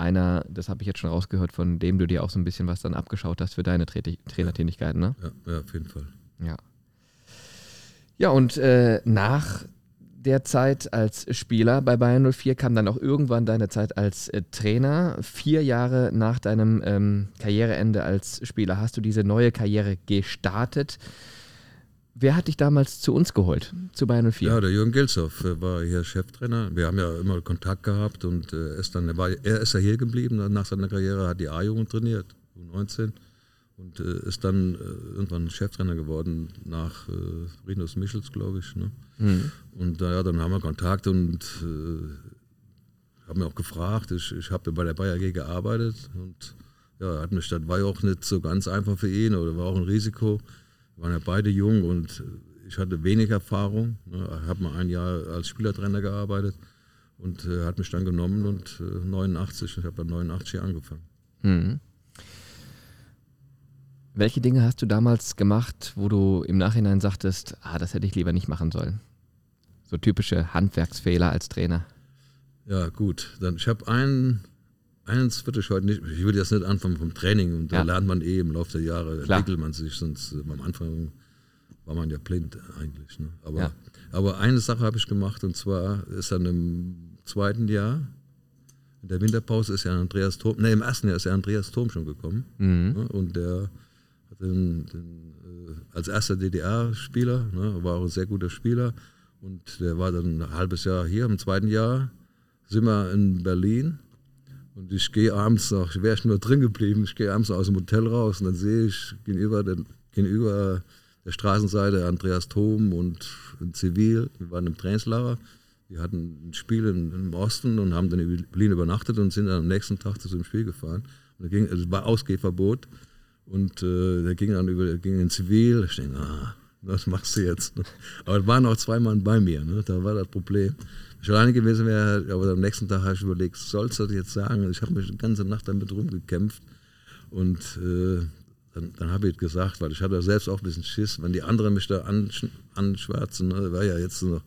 einer, das habe ich jetzt schon rausgehört, von dem du dir auch so ein bisschen was dann abgeschaut hast für deine Tra Trainertätigkeiten, ne? Ja, ja, auf jeden Fall. Ja. Ja, und äh, nach der Zeit als Spieler bei Bayern 04 kam dann auch irgendwann deine Zeit als äh, Trainer. Vier Jahre nach deinem ähm, Karriereende als Spieler hast du diese neue Karriere gestartet. Wer hat dich damals zu uns geholt, zu Bayern 04? Ja, der Jürgen Gilshoff war hier Cheftrainer. Wir haben ja immer Kontakt gehabt und äh, ist dann, er, war, er ist ja hier geblieben nach seiner Karriere, hat die A-Jugend trainiert, U19 und äh, ist dann äh, irgendwann Cheftrainer geworden nach äh, Rinus Michels, glaube ich. Ne? Mhm. Und ja, dann haben wir Kontakt und äh, haben mir auch gefragt. Ich, ich habe bei der Bayer AG gearbeitet und ja, hat mich, das war ja auch nicht so ganz einfach für ihn oder war auch ein Risiko. Wir waren ja beide jung und ich hatte wenig Erfahrung. Ne? Ich habe mal ein Jahr als Spielertrainer gearbeitet und er hat mich dann genommen und äh, 89, ich habe dann 89 angefangen. Mhm. Welche Dinge hast du damals gemacht, wo du im Nachhinein sagtest, ah, das hätte ich lieber nicht machen sollen? So typische Handwerksfehler als Trainer. Ja, gut. Dann, ich habe einen, eins würde ich heute nicht, ich würde jetzt nicht anfangen vom Training und ja. da lernt man eh im Laufe der Jahre, Klar. entwickelt man sich, sonst äh, am Anfang war man ja blind eigentlich. Ne? Aber, ja. aber eine Sache habe ich gemacht und zwar ist dann im zweiten Jahr, in der Winterpause ist ja Andreas Thom, ne, im ersten Jahr ist ja Andreas Thom schon gekommen mhm. ne? und der den, den, äh, als erster DDR-Spieler, ne, war auch ein sehr guter Spieler. Und der war dann ein halbes Jahr hier. Im zweiten Jahr sind wir in Berlin. Und ich gehe abends noch, wäre ich nur drin geblieben, ich gehe abends aus dem Hotel raus und dann sehe ich gegenüber, den, gegenüber der Straßenseite Andreas Thom und in Zivil. Wir waren im Trainingslager. Wir hatten ein Spiel in, im Osten und haben dann in Berlin übernachtet und sind dann am nächsten Tag zu einem Spiel gefahren. Und da ging, also es war Ausgehverbot. Und äh, der ging dann über, ging in Zivil. Ich denke, ah, was machst du jetzt? <laughs> Aber es waren auch zwei Mann bei mir, ne? da war das Problem. Ich alleine gewesen wäre, aber am nächsten Tag habe ich überlegt, sollst du das jetzt sagen? Ich habe mich die ganze Nacht damit rumgekämpft. Und äh, dann, dann habe ich gesagt, weil ich hatte selbst auch ein bisschen Schiss, wenn die anderen mich da ansch anschwärzen, ne? war ja jetzt noch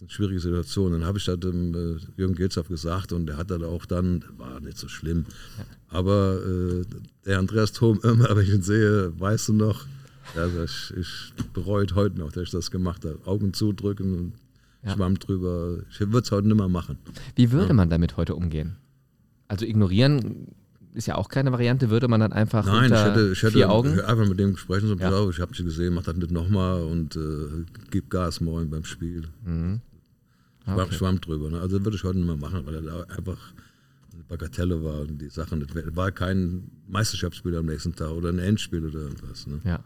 eine schwierige Situation. Dann habe ich das dem äh, Jürgen Gilzhoff gesagt und der hat das auch dann, war nicht so schlimm. Aber äh, der Andreas Thom, immer wenn ich ihn sehe, weißt du noch, also ich, ich bereue heute noch, dass ich das gemacht habe. Augen zudrücken und ja. schwamm drüber. Ich würde es heute nicht mehr machen. Wie würde ja. man damit heute umgehen? Also ignorieren ist ja auch keine Variante, würde man dann einfach Nein, ich hätte, ich hätte vier Augen? einfach mit dem sprechen, so, ja. ich habe dich gesehen, mach das nicht nochmal und äh, gib Gas morgen beim Spiel. Mhm. Okay. Schwamm, schwamm drüber. Ne? Also würde ich heute nicht mehr machen, weil er einfach eine Bagatelle war und die Sachen, das war kein Meisterschaftsspiel am nächsten Tag oder ein Endspiel oder irgendwas. Ne? Ja.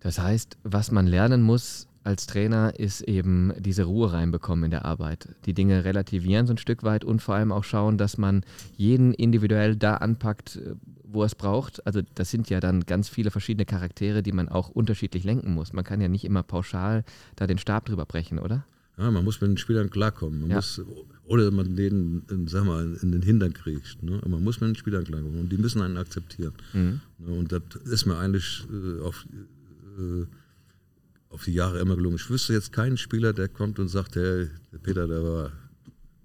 Das heißt, was man lernen muss, als Trainer ist eben diese Ruhe reinbekommen in der Arbeit. Die Dinge relativieren so ein Stück weit und vor allem auch schauen, dass man jeden individuell da anpackt, äh, wo er es braucht. Also das sind ja dann ganz viele verschiedene Charaktere, die man auch unterschiedlich lenken muss. Man kann ja nicht immer pauschal da den Stab drüber brechen, oder? Ja, man muss mit den Spielern klarkommen. Man ja. muss, oder man den, in, sag mal, in den Hintern kriegt. Ne? Man muss mit den Spielern klarkommen und die müssen einen akzeptieren. Mhm. Ne? Und das ist mir eigentlich äh, auf äh, auf die Jahre immer gelungen. Ich wüsste jetzt keinen Spieler, der kommt und sagt, hey, der Peter, der war,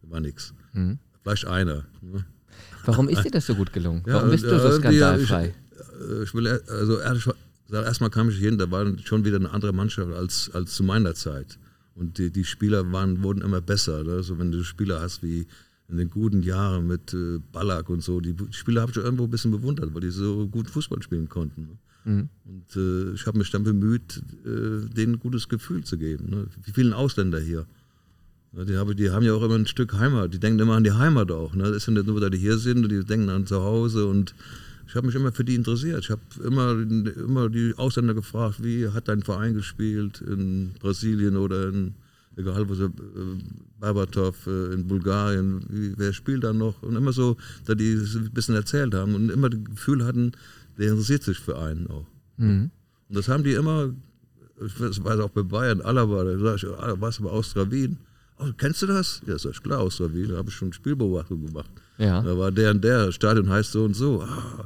der war nix. Mhm. Vielleicht einer. Ne? Warum ist dir das so gut gelungen? Ja, Warum bist du so skandalfrei? Ich, ich will, also ehrlich, erstmal kam ich hin, da war schon wieder eine andere Mannschaft als, als zu meiner Zeit. Und die, die Spieler waren, wurden immer besser. Ne? Also wenn du Spieler hast wie in den guten Jahren mit äh, Ballack und so, die Spieler habe ich irgendwo ein bisschen bewundert, weil die so gut Fußball spielen konnten. Ne? Mhm. Und äh, ich habe mich dann bemüht, äh, denen ein gutes Gefühl zu geben. Ne? Wie vielen Ausländer hier. Die, haben, die haben ja auch immer ein Stück Heimat. Die denken immer an die Heimat auch. Ne? Das ja nicht nur, dass die hier sind, die denken an zu Hause. Und ich habe mich immer für die interessiert. Ich habe immer, immer die Ausländer gefragt, wie hat dein Verein gespielt in Brasilien oder in, egal sie, äh, Berbatov äh, in Bulgarien, wie, wer spielt da noch? Und immer so, dass die ein bisschen erzählt haben und immer das Gefühl hatten, der interessiert sich für einen auch. Mhm. Und das haben die immer, ich weiß auch bei Bayern, Alaba, da sag ich, ah, was bei Austria Wien? Oh, kennst du das? Ja, sag ich, klar, Austria Wien, da habe ich schon Spielbeobachtung gemacht. Ja. Da war der und der, Stadion heißt so und so. Ah.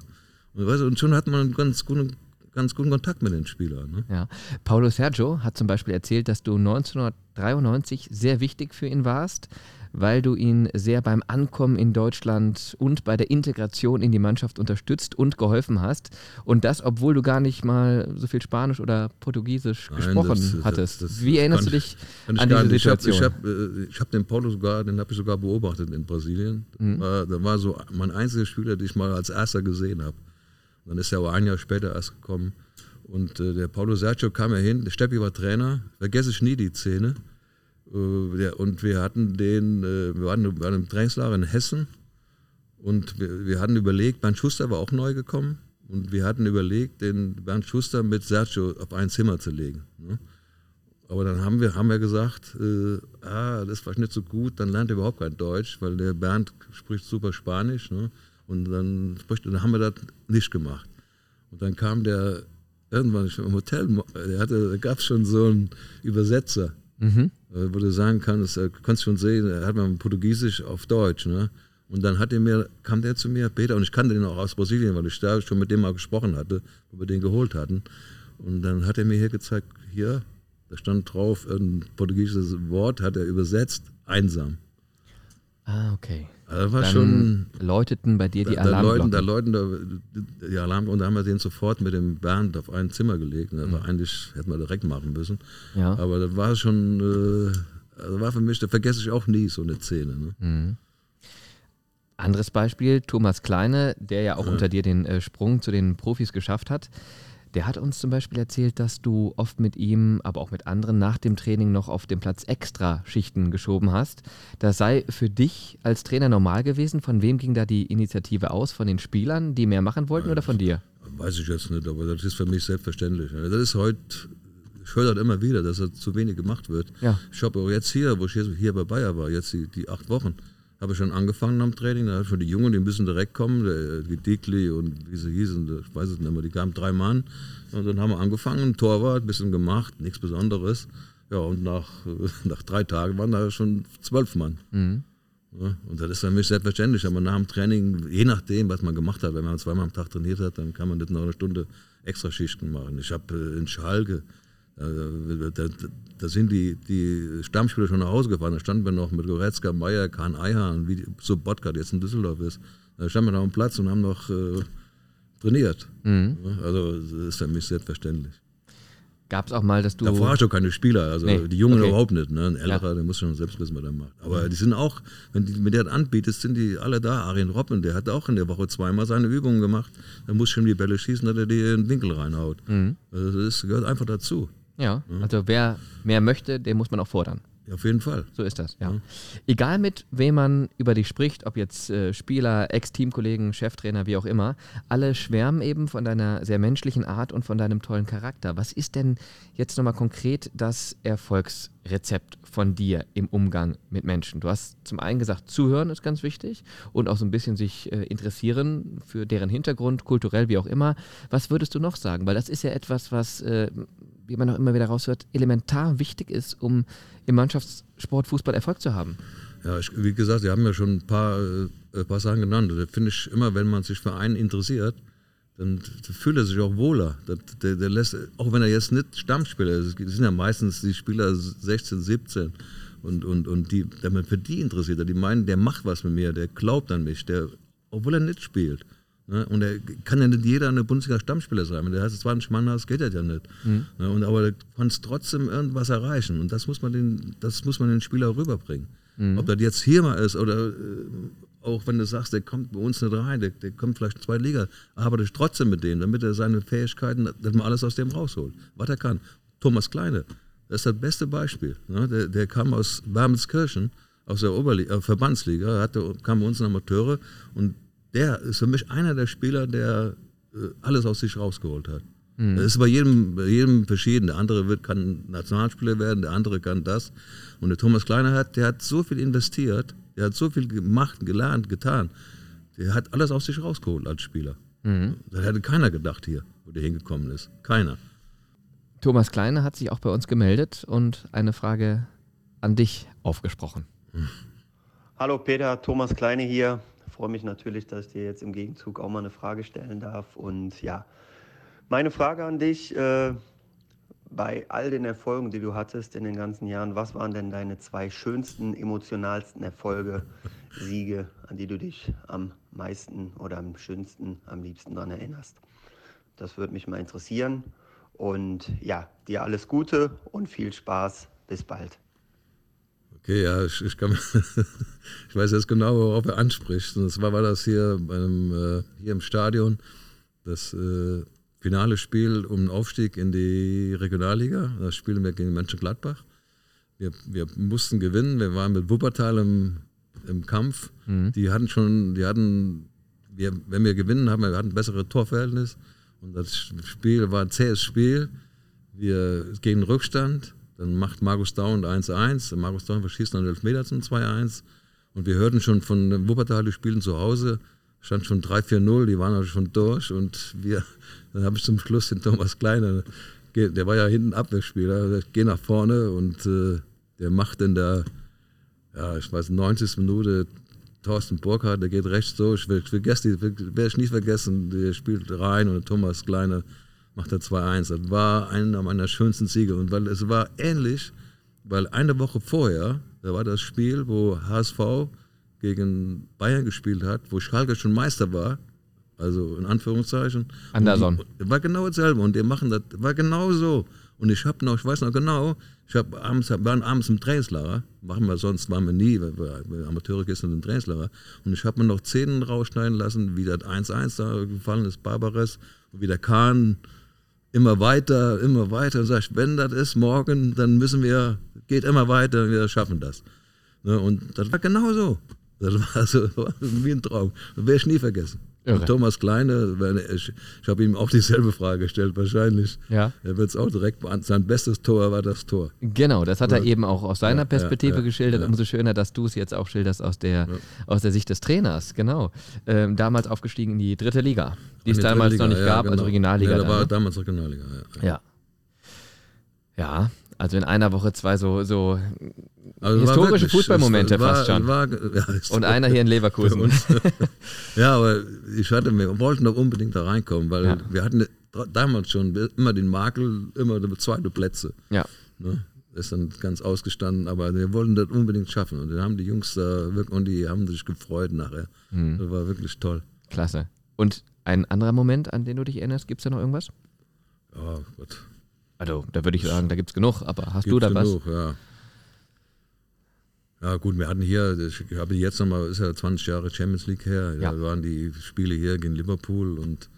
Und, weißt du, und schon hat man einen ganz guten ganz guten Kontakt mit den Spielern. Ne? Ja. Paulo Sergio hat zum Beispiel erzählt, dass du 1993 sehr wichtig für ihn warst, weil du ihn sehr beim Ankommen in Deutschland und bei der Integration in die Mannschaft unterstützt und geholfen hast. Und das, obwohl du gar nicht mal so viel Spanisch oder Portugiesisch Nein, gesprochen das- hattest. das- Wie erinnerst du dich ich an diese nicht. Ich habe Situation? hab, äh, ich hab den Paulo sogar, den habe ich sogar beobachtet in Brasilien. Mhm. War, da war so mein einziger Spieler, den ich mal als erster gesehen habe. Dann ist er aber ein Jahr später erst gekommen. Und äh, der Paulo Sergio kam ja hin, der Steppi war Trainer, vergesse ich nie die Szene. Äh, und wir hatten den, äh, wir waren, wir waren im Trainingslager in Hessen und wir, wir hatten überlegt, Bernd Schuster war auch neu gekommen und wir hatten überlegt, den Bernd Schuster mit Sergio auf ein Zimmer zu legen. Ne? Aber dann haben wir, haben wir gesagt, äh, ah, das war nicht so gut, dann lernt er überhaupt kein Deutsch, weil der Bernd spricht super Spanisch. Ne? Und dann, dann haben wir das nicht gemacht. Und dann kam der irgendwann im Hotel, der hatte, da gab es schon so einen Übersetzer, Mhm. äh, wo du sagen kannst, äh, kannst schon sehen, er hat man Portugiesisch auf Deutsch. Ne? Und dann hat er mir, kam der zu mir, Peter, und ich kannte den auch aus Brasilien, weil ich da schon mit dem mal gesprochen hatte, wo wir den geholt hatten. Und dann hat er mir hier gezeigt, hier, da stand drauf ein portugiesisches Wort, hat er übersetzt, einsam. Ah, okay. Das war Dann schon, läuteten bei dir die da, da läuten, Alarmglocken. da läuten da, die Alarm und da haben wir den sofort mit dem Bernd auf ein Zimmer gelegt. Das war eigentlich, hätten wir direkt machen müssen. Mhm. Ja. Aber das war schon, äh, also war für mich, da vergesse ich auch nie so eine Szene. Ne? Mhm. Anderes Beispiel, Thomas Kleine, der ja auch unter dir den äh, Sprung zu den Profis geschafft hat. Der hat uns zum Beispiel erzählt, dass du oft mit ihm, aber auch mit anderen nach dem Training noch auf dem Platz extra Schichten geschoben hast. Das sei für dich als Trainer normal gewesen. Von wem ging da die Initiative aus? Von den Spielern, die mehr machen wollten oder von dir? Weiß ich jetzt nicht, aber das ist für mich selbstverständlich. Das ist heute, ich höre das immer wieder, dass das zu wenig gemacht wird. Ja. Ich habe auch jetzt hier, wo ich hier, hier bei Bayer war, jetzt die, die acht Wochen, habe ich schon angefangen am Training. Da ich schon die Jungen, die müssen direkt kommen, der, die Dickli und wie sie hießen, ich weiß es nicht mehr, die kamen drei Mann. Und dann haben wir angefangen, Torwart, ein bisschen gemacht, nichts Besonderes. Ja, und nach, <laughs> nach drei Tagen waren da schon zwölf Mann. Ja, und das ist für mich selbstverständlich, aber nach dem Training, je nachdem, was man gemacht hat, wenn man zweimal am Tag trainiert hat, dann kann man nicht noch eine Stunde extra Schichten machen. Ich habe äh, in Schalke, da, da, da sind die, die Stammspieler schon nach Hause gefahren, da standen wir noch mit Goretzka, Meier, Kahn Eihahn, wie so Botka, der jetzt in Düsseldorf ist. Da standen wir noch am Platz und haben noch äh, trainiert. Ja, also das ist für mich selbstverständlich. Gab es auch mal, dass du. Da fragst du keine Spieler, also Nee, die Jungen okay. überhaupt nicht. Ne? Ein älterer, der muss schon selbst wissen, was er macht. Aber die sind auch, wenn die mit der das anbietest, sind die alle da. Arjen Robben, der hat auch in der Woche zweimal seine Übungen gemacht. Da muss schon die Bälle schießen, dass er die in den Winkel reinhaut. Mhm. Also das gehört einfach dazu. Ja, also wer mehr möchte, den muss man auch fordern. Ja, auf jeden Fall. So ist das, ja. Egal mit wem man über dich spricht, ob jetzt äh, Spieler, Ex-Teamkollegen, Cheftrainer, wie auch immer, alle schwärmen eben von deiner sehr menschlichen Art und von deinem tollen Charakter. Was ist denn jetzt nochmal konkret das Erfolgsrezept von dir im Umgang mit Menschen? Du hast zum einen gesagt, zuhören ist ganz wichtig und auch so ein bisschen sich äh, interessieren für deren Hintergrund, kulturell, wie auch immer. Was würdest du noch sagen? Weil das ist ja etwas, was, äh, wie man auch immer wieder raushört, elementar wichtig ist, um im Mannschaftssport Fußball Erfolg zu haben. Ja, ich, wie gesagt, Sie haben ja schon ein paar, äh, paar Sachen genannt. Das finde ich immer, wenn man sich für einen interessiert, dann fühlt er sich auch wohler. Das, der, der lässt, auch wenn er jetzt nicht Stammspieler ist, es sind ja meistens die Spieler 16, 17 und, und, und die, der man für die interessiert, die meinen, der macht was mit mir, der glaubt an mich, der, obwohl er nicht spielt. Ne? Und er kann ja nicht jeder eine Bundesliga-Stammspieler sein. Wenn der heißt 20 Mann hast, geht das ja nicht. Ne? Und, aber du kannst trotzdem irgendwas erreichen. Und das muss man den, das muss man den Spieler rüberbringen. Ob das jetzt hier mal ist oder äh, auch wenn du sagst, der kommt bei uns nicht rein, der, der kommt vielleicht in zwei Liga, arbeite ich trotzdem mit dem, damit er seine Fähigkeiten, dass man alles aus dem rausholt, was er kann. Thomas Kleine, das ist das beste Beispiel. Ne? Der, der kam aus Wermelskirchen, aus der Oberliga, äh, Verbandsliga, hatte, kam bei uns in Amateure und der ist für mich einer der Spieler, der äh, alles aus sich rausgeholt hat. Das ist bei jedem, bei jedem verschieden. Der andere wird, kann Nationalspieler werden, der andere kann das. Und der Thomas Kleiner hat, der hat so viel investiert, der hat so viel gemacht, gelernt, getan. Der hat alles aus sich rausgeholt als Spieler. Das hätte keiner gedacht hier, wo der hingekommen ist. Keiner. Thomas Kleine hat sich auch bei uns gemeldet und eine Frage an dich aufgesprochen. Hallo Peter, Thomas Kleine hier. Freue mich natürlich, dass ich dir jetzt im Gegenzug auch mal eine Frage stellen darf. Und ja, Meine Frage an dich, äh, bei all den Erfolgen, die du hattest in den ganzen Jahren, was waren denn deine zwei schönsten, emotionalsten Erfolge, Siege, an die du dich am meisten oder am schönsten, am liebsten daran erinnerst? Das würde mich mal interessieren. Und ja, dir alles Gute und viel Spaß. Bis bald. Okay, ja, ich, ich, kann, <laughs> ich weiß jetzt genau, worauf er anspricht. Und zwar war das hier, beim, äh, hier im Stadion, das äh, finale Spiel um den Aufstieg in die Regionalliga. Da spielen wir gegen Mönchengladbach. Wir, wir mussten gewinnen. Wir waren mit Wuppertal im, im Kampf. Mhm. Die hatten schon, die hatten, wir, wenn wir gewinnen, haben wir, wir hatten ein besseres Torverhältnis. Und das Spiel war ein zähes Spiel. Wir gegen Rückstand. Dann macht Markus Down 1-1. Markus Down verschießt dann 11 Meter zum 2-1. Und wir hörten schon von Wuppertal, die spielen zu Hause stand schon 3-4-0, die waren also schon durch und wir, <laughs> dann habe ich zum Schluss den Thomas Kleiner, der war ja hinten Abwehrspieler, ich gehe nach vorne und äh, der macht in der, ja, ich weiß, 90. Minute Thorsten Burkhardt, der geht rechts durch, ich, ich vergesse, werde ich nie vergessen, der spielt rein und Thomas Kleiner macht der 2-1. Das war einer meiner schönsten Siege und weil es war ähnlich, weil eine Woche vorher, da war das Spiel, wo HSV gegen Bayern gespielt hat, wo Schalke schon Meister war, also in Anführungszeichen. Anderson. Die, war genau dasselbe und die machen das, war genau so. Und ich habe noch, ich weiß noch genau, ich habe abends, waren abends im Trainingslager, machen wir sonst, waren wir nie, weil wir Amateure gestern im Trainingslager. Und ich habe mir noch Szenen rausschneiden lassen, wie das 1-1 da gefallen ist, Barbares, und wie der Kahn immer weiter, immer weiter und sagt, wenn das ist morgen, dann müssen wir, geht immer weiter, wir schaffen das. Ne, und das war genau so. Das war so <laughs> wie ein Traum. Das werde ich nie vergessen. Und Thomas Kleine, ich, ich habe ihm auch dieselbe Frage gestellt, wahrscheinlich. Ja. Er wird es auch direkt beantworten. Sein bestes Tor war das Tor. Genau, das hat er eben auch aus seiner Perspektive ja, ja, geschildert. Umso schöner, dass du es jetzt auch schilderst aus der, aus der Sicht des Trainers. Genau. Ähm, damals aufgestiegen in die dritte Liga, die es damals Liga, noch nicht gab, also genau. also Regionalliga. Ja, da war ne? damals Regionalliga, ja. Ja. Also in einer Woche zwei so, so also historische Fußballmomente war, fast schon. War, ja, und einer hier in Leverkusen. <laughs> ja, aber ich hatte, wir wollten doch unbedingt da reinkommen, weil ja. wir hatten damals schon immer den Makel, immer zweite Plätze. Ja. Ne? Ist dann ganz ausgestanden, aber wir wollten das unbedingt schaffen. Und dann haben die Jungs da wirklich, und die haben sich gefreut nachher. Mhm. Das war wirklich toll. Klasse. Und ein anderer Moment, an den du dich erinnerst, gibt es da noch irgendwas? Oh Gott. Also, da würde ich sagen, da gibt es genug, aber hast gibt's du da genug, was? Ja. Ja, gut, wir hatten hier, ich habe jetzt nochmal, ist ja 20 Jahre Champions League her, ja. da waren die Spiele hier gegen Liverpool und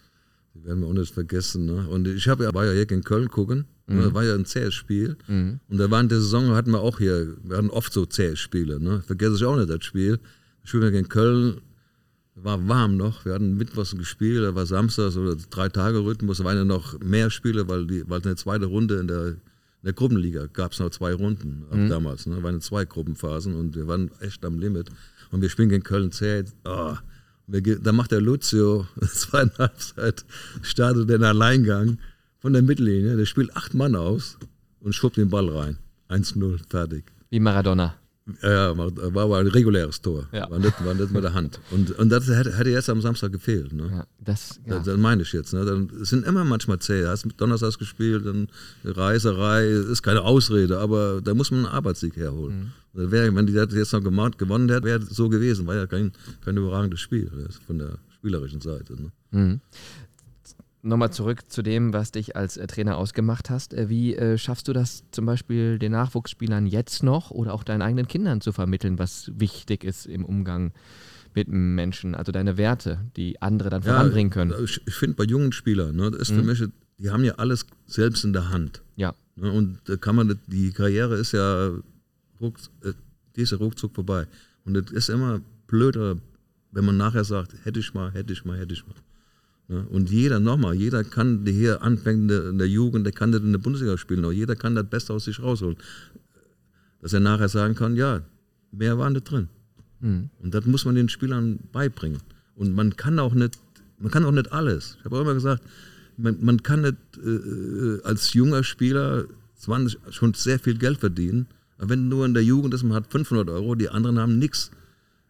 die werden wir auch nicht vergessen. Ne? Und ich habe ja, war ja hier gegen Köln gucken, mhm. da war ja ein zähes Spiel. Mhm. Und da waren der Saison hatten wir auch hier, wir hatten oft so zähe Spiele. Ne? Vergesse ich auch nicht das Spiel. Das Spiel gegen Köln, war warm noch. Wir hatten Mittwochs gespielt, da war Samstags oder drei Tage Rhythmus. Da waren ja noch mehr Spiele, weil die, weil eine zweite Runde in der, in der Gruppenliga gab es noch zwei Runden mhm. damals. Ne? Da waren zwei Gruppenphasen und wir waren echt am Limit. Und wir spielen gegen Köln zäh. Oh. Da macht der Lucio <laughs> zweite Halbzeit, startet den Alleingang von der Mittellinie. Der spielt acht Mann aus und schubbt den Ball rein. 1-0, fertig. Wie Maradona. Ja, war aber ein reguläres Tor. Ja. War, nicht, war nicht mit der Hand. Und, und das hätte, hätte jetzt am Samstag gefehlt. Ne? Ja, das, ja. das, das, meine ich jetzt. Ne? Dann sind immer manchmal zäh. Hast mit Donnerstags gespielt, dann Reiserei, ist keine Ausrede, aber da muss man einen Arbeitssieg herholen. Mhm. Wär, wenn die das jetzt noch gewonnen hätte, wäre es so gewesen. War ja kein, kein überragendes Spiel von der spielerischen Seite. Ne? Mhm. Nochmal zurück zu dem, was dich als äh, Trainer ausgemacht hast. Äh, wie äh, schaffst du das zum Beispiel den Nachwuchsspielern jetzt noch oder auch deinen eigenen Kindern zu vermitteln, was wichtig ist im Umgang mit Menschen, also deine Werte, die andere dann ja, voranbringen können? Ich, ich finde bei jungen Spielern, ne, das ist für mhm. mich, die haben ja alles selbst in der Hand. Ja. Ne, und da kann man, die Karriere ist ja, ruck, die ist ja ruckzuck vorbei. Und es ist immer blöder, wenn man nachher sagt, hätte ich mal, hätte ich mal, hätte ich mal. Und jeder, nochmal, jeder kann, hier anfängt in der Jugend, der kann das in der Bundesliga spielen, aber jeder kann das Beste aus sich rausholen. Dass er nachher sagen kann, ja, mehr war nicht drin. Mhm. Und das muss man den Spielern beibringen. Und man kann auch nicht, man kann auch nicht alles. Ich habe auch immer gesagt, man, man kann nicht äh, als junger Spieler 20, schon sehr viel Geld verdienen. Aber wenn nur in der Jugend ist, man hat 500 Euro, die anderen haben nichts.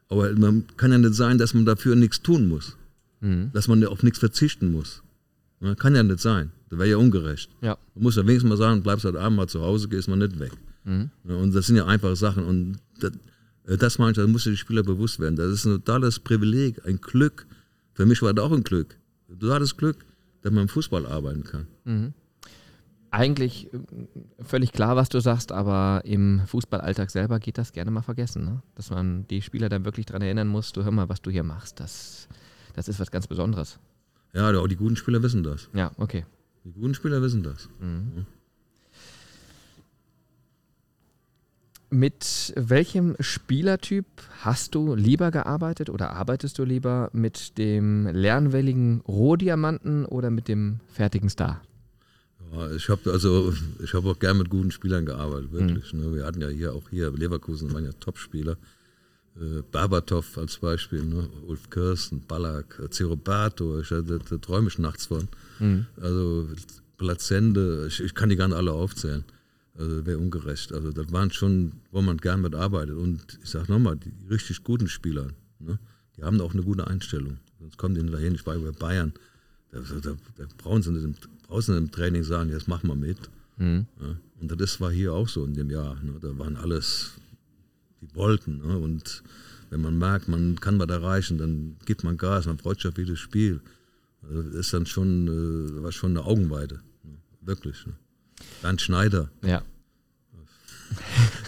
Aber man kann ja nicht sein, dass man dafür nichts tun muss. Mhm. Dass man auf nichts verzichten muss. Ne? Kann ja nicht sein. Das wäre ja ungerecht. Ja. Du musst ja wenigstens mal sagen, bleibst heute Abend mal zu Hause, gehst mal nicht weg. Mhm. Ja, Und das sind ja einfache Sachen. Und das, äh, das meine ich, da muss die Spieler bewusst werden. Das ist ein totales Privileg, ein Glück. Für mich war das auch ein Glück. Du hattest Glück, dass man im Fußball arbeiten kann. Eigentlich äh, völlig klar, was du sagst, aber im Fußballalltag selber geht das gerne mal vergessen. Ne? Dass man die Spieler dann wirklich daran erinnern muss, du hör mal, was du hier machst. Das, das ist was ganz Besonderes. Ja, auch die guten Spieler wissen das. Ja, okay. Die guten Spieler wissen das. Mit welchem Spielertyp hast du lieber gearbeitet oder arbeitest du lieber mit dem lernwilligen Rohdiamanten oder mit dem fertigen Star? Ja, ich habe also, ich habe auch gern mit guten Spielern gearbeitet, wirklich. Ne? Wir hatten ja hier auch hier Leverkusen waren ja Topspieler. Äh, Berbatov als Beispiel, ne? Ulf Kirsten, Ballack, äh, Zeroberto, ich, da, da träume ich nachts von. Also Plazende, ich, ich kann die gar nicht alle aufzählen. Also wäre ungerecht. Also das waren schon, wo man gern mitarbeitet. Und ich sage nochmal, die richtig guten Spieler, ne? die haben auch eine gute Einstellung. Sonst kommen die nicht dahin. Ich war bei Bayern, da, da, da brauchen sie nicht im, im Training sagen, jetzt mach mal mit. Ja, und das war hier auch so in dem Jahr. Ne? Da waren alles, die wollten. Ne? Und wenn man merkt, man kann was erreichen, dann gibt man Gas, man freut sich auf jedes Spiel. Also das ist dann schon, äh, war schon eine Augenweide. Ne? Wirklich. Ne? Bernd Schneider. Ja.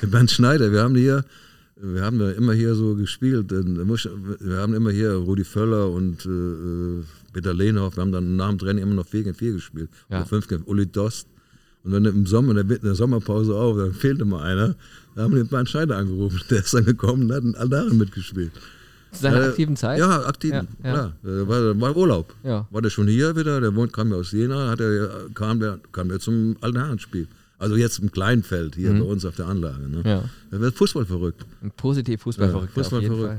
<laughs> Bernd Schneider, wir haben hier, wir haben da immer hier so gespielt. Wir haben immer hier Rudi Völler und äh, äh, Peter Lehnhoff, wir haben dann nach dem Training immer noch 4 gegen 4 gespielt. Ja. Oder 5 gegen Uli Dost. Und dann im Sommer, in der, in der Sommerpause auf, da fehlte mal einer. Da haben wir den Bernd Schneider angerufen. <laughs> Der ist dann gekommen und hat einen Aldaren mitgespielt. Zu seiner Äh, aktiven Zeit? Ja, aktiv, Ja, ja. klar. War, war Urlaub. Ja. War der schon hier wieder? Der wohnt, kam ja aus Jena, hat er, kam, der, kam der zum alten Herrenspiel. Also jetzt im Kleinfeld, hier bei uns auf der Anlage. Ne? Mhm. Ja. Er wird Fußball verrückt. Ein positiv Fußball auf jeden verrückt. Fall.